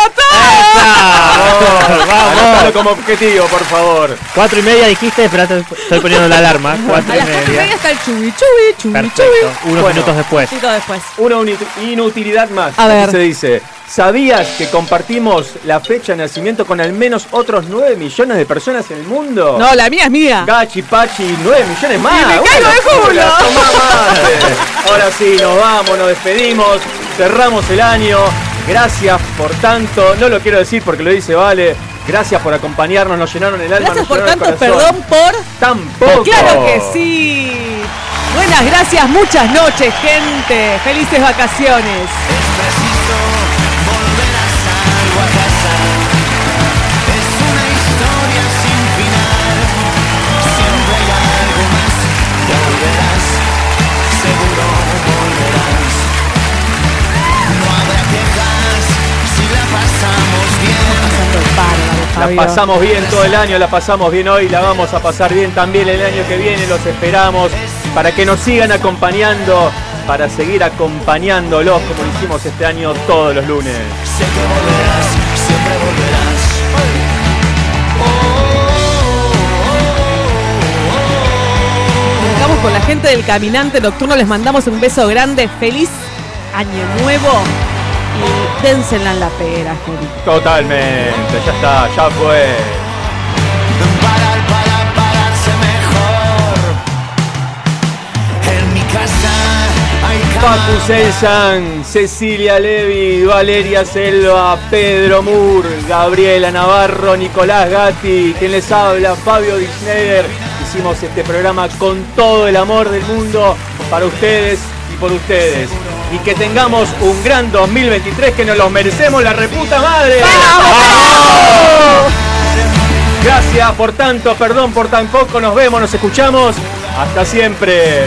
Vamos, Anótalo como objetivo, por favor. Cuatro y media dijiste, espera, estoy poniendo la alarma. Cuatro A y las cuatro y media. media está el chubi chubi, chubi Perfecto. chubi. Unos Bueno. minutos después. Poquito después. Una uni- inutilidad más. A ver. Se dice, ¿sabías que compartimos la fecha de nacimiento con al menos otros 9 millones de personas en el mundo? No, la mía es mía. Gachi, Pachi, 9 millones más. Y me Una caigo de locura, culo. tomá madre. Ahora sí, nos vamos, nos despedimos, cerramos el año. Gracias por tanto, no lo quiero decir porque lo dice Vale. Gracias por acompañarnos, nos llenaron el alma, Gracias nos por el tanto, perdón por. Tampoco. Claro que sí. Buenas gracias, muchas noches, gente. Felices vacaciones. Es La pasamos bien todo el año, la pasamos bien hoy, la vamos a pasar bien también el año que viene, los esperamos para que nos sigan acompañando, para seguir acompañándolos como lo hicimos este año todos los lunes. Sé que volverás, siempre volverás. Estamos con la gente del Caminante Nocturno. Les mandamos un beso grande. Feliz Año Nuevo. Y dénsela en la pera, gente. Totalmente, ya está, ya fue. Para pararse mejor. En mi casa hay Pacu Selsan, Cecilia Levi, Valeria Selva, Pedro Mur, Gabriela Navarro, Nicolás Gatti, quien les habla, Fabio Disneyder. Hicimos este programa con todo el amor del mundo para ustedes por ustedes. Y que tengamos un gran 2023 que nos lo merecemos, la reputa madre. ¡Vamos! Gracias por tanto, perdón por tan poco, nos vemos, nos escuchamos. Hasta siempre.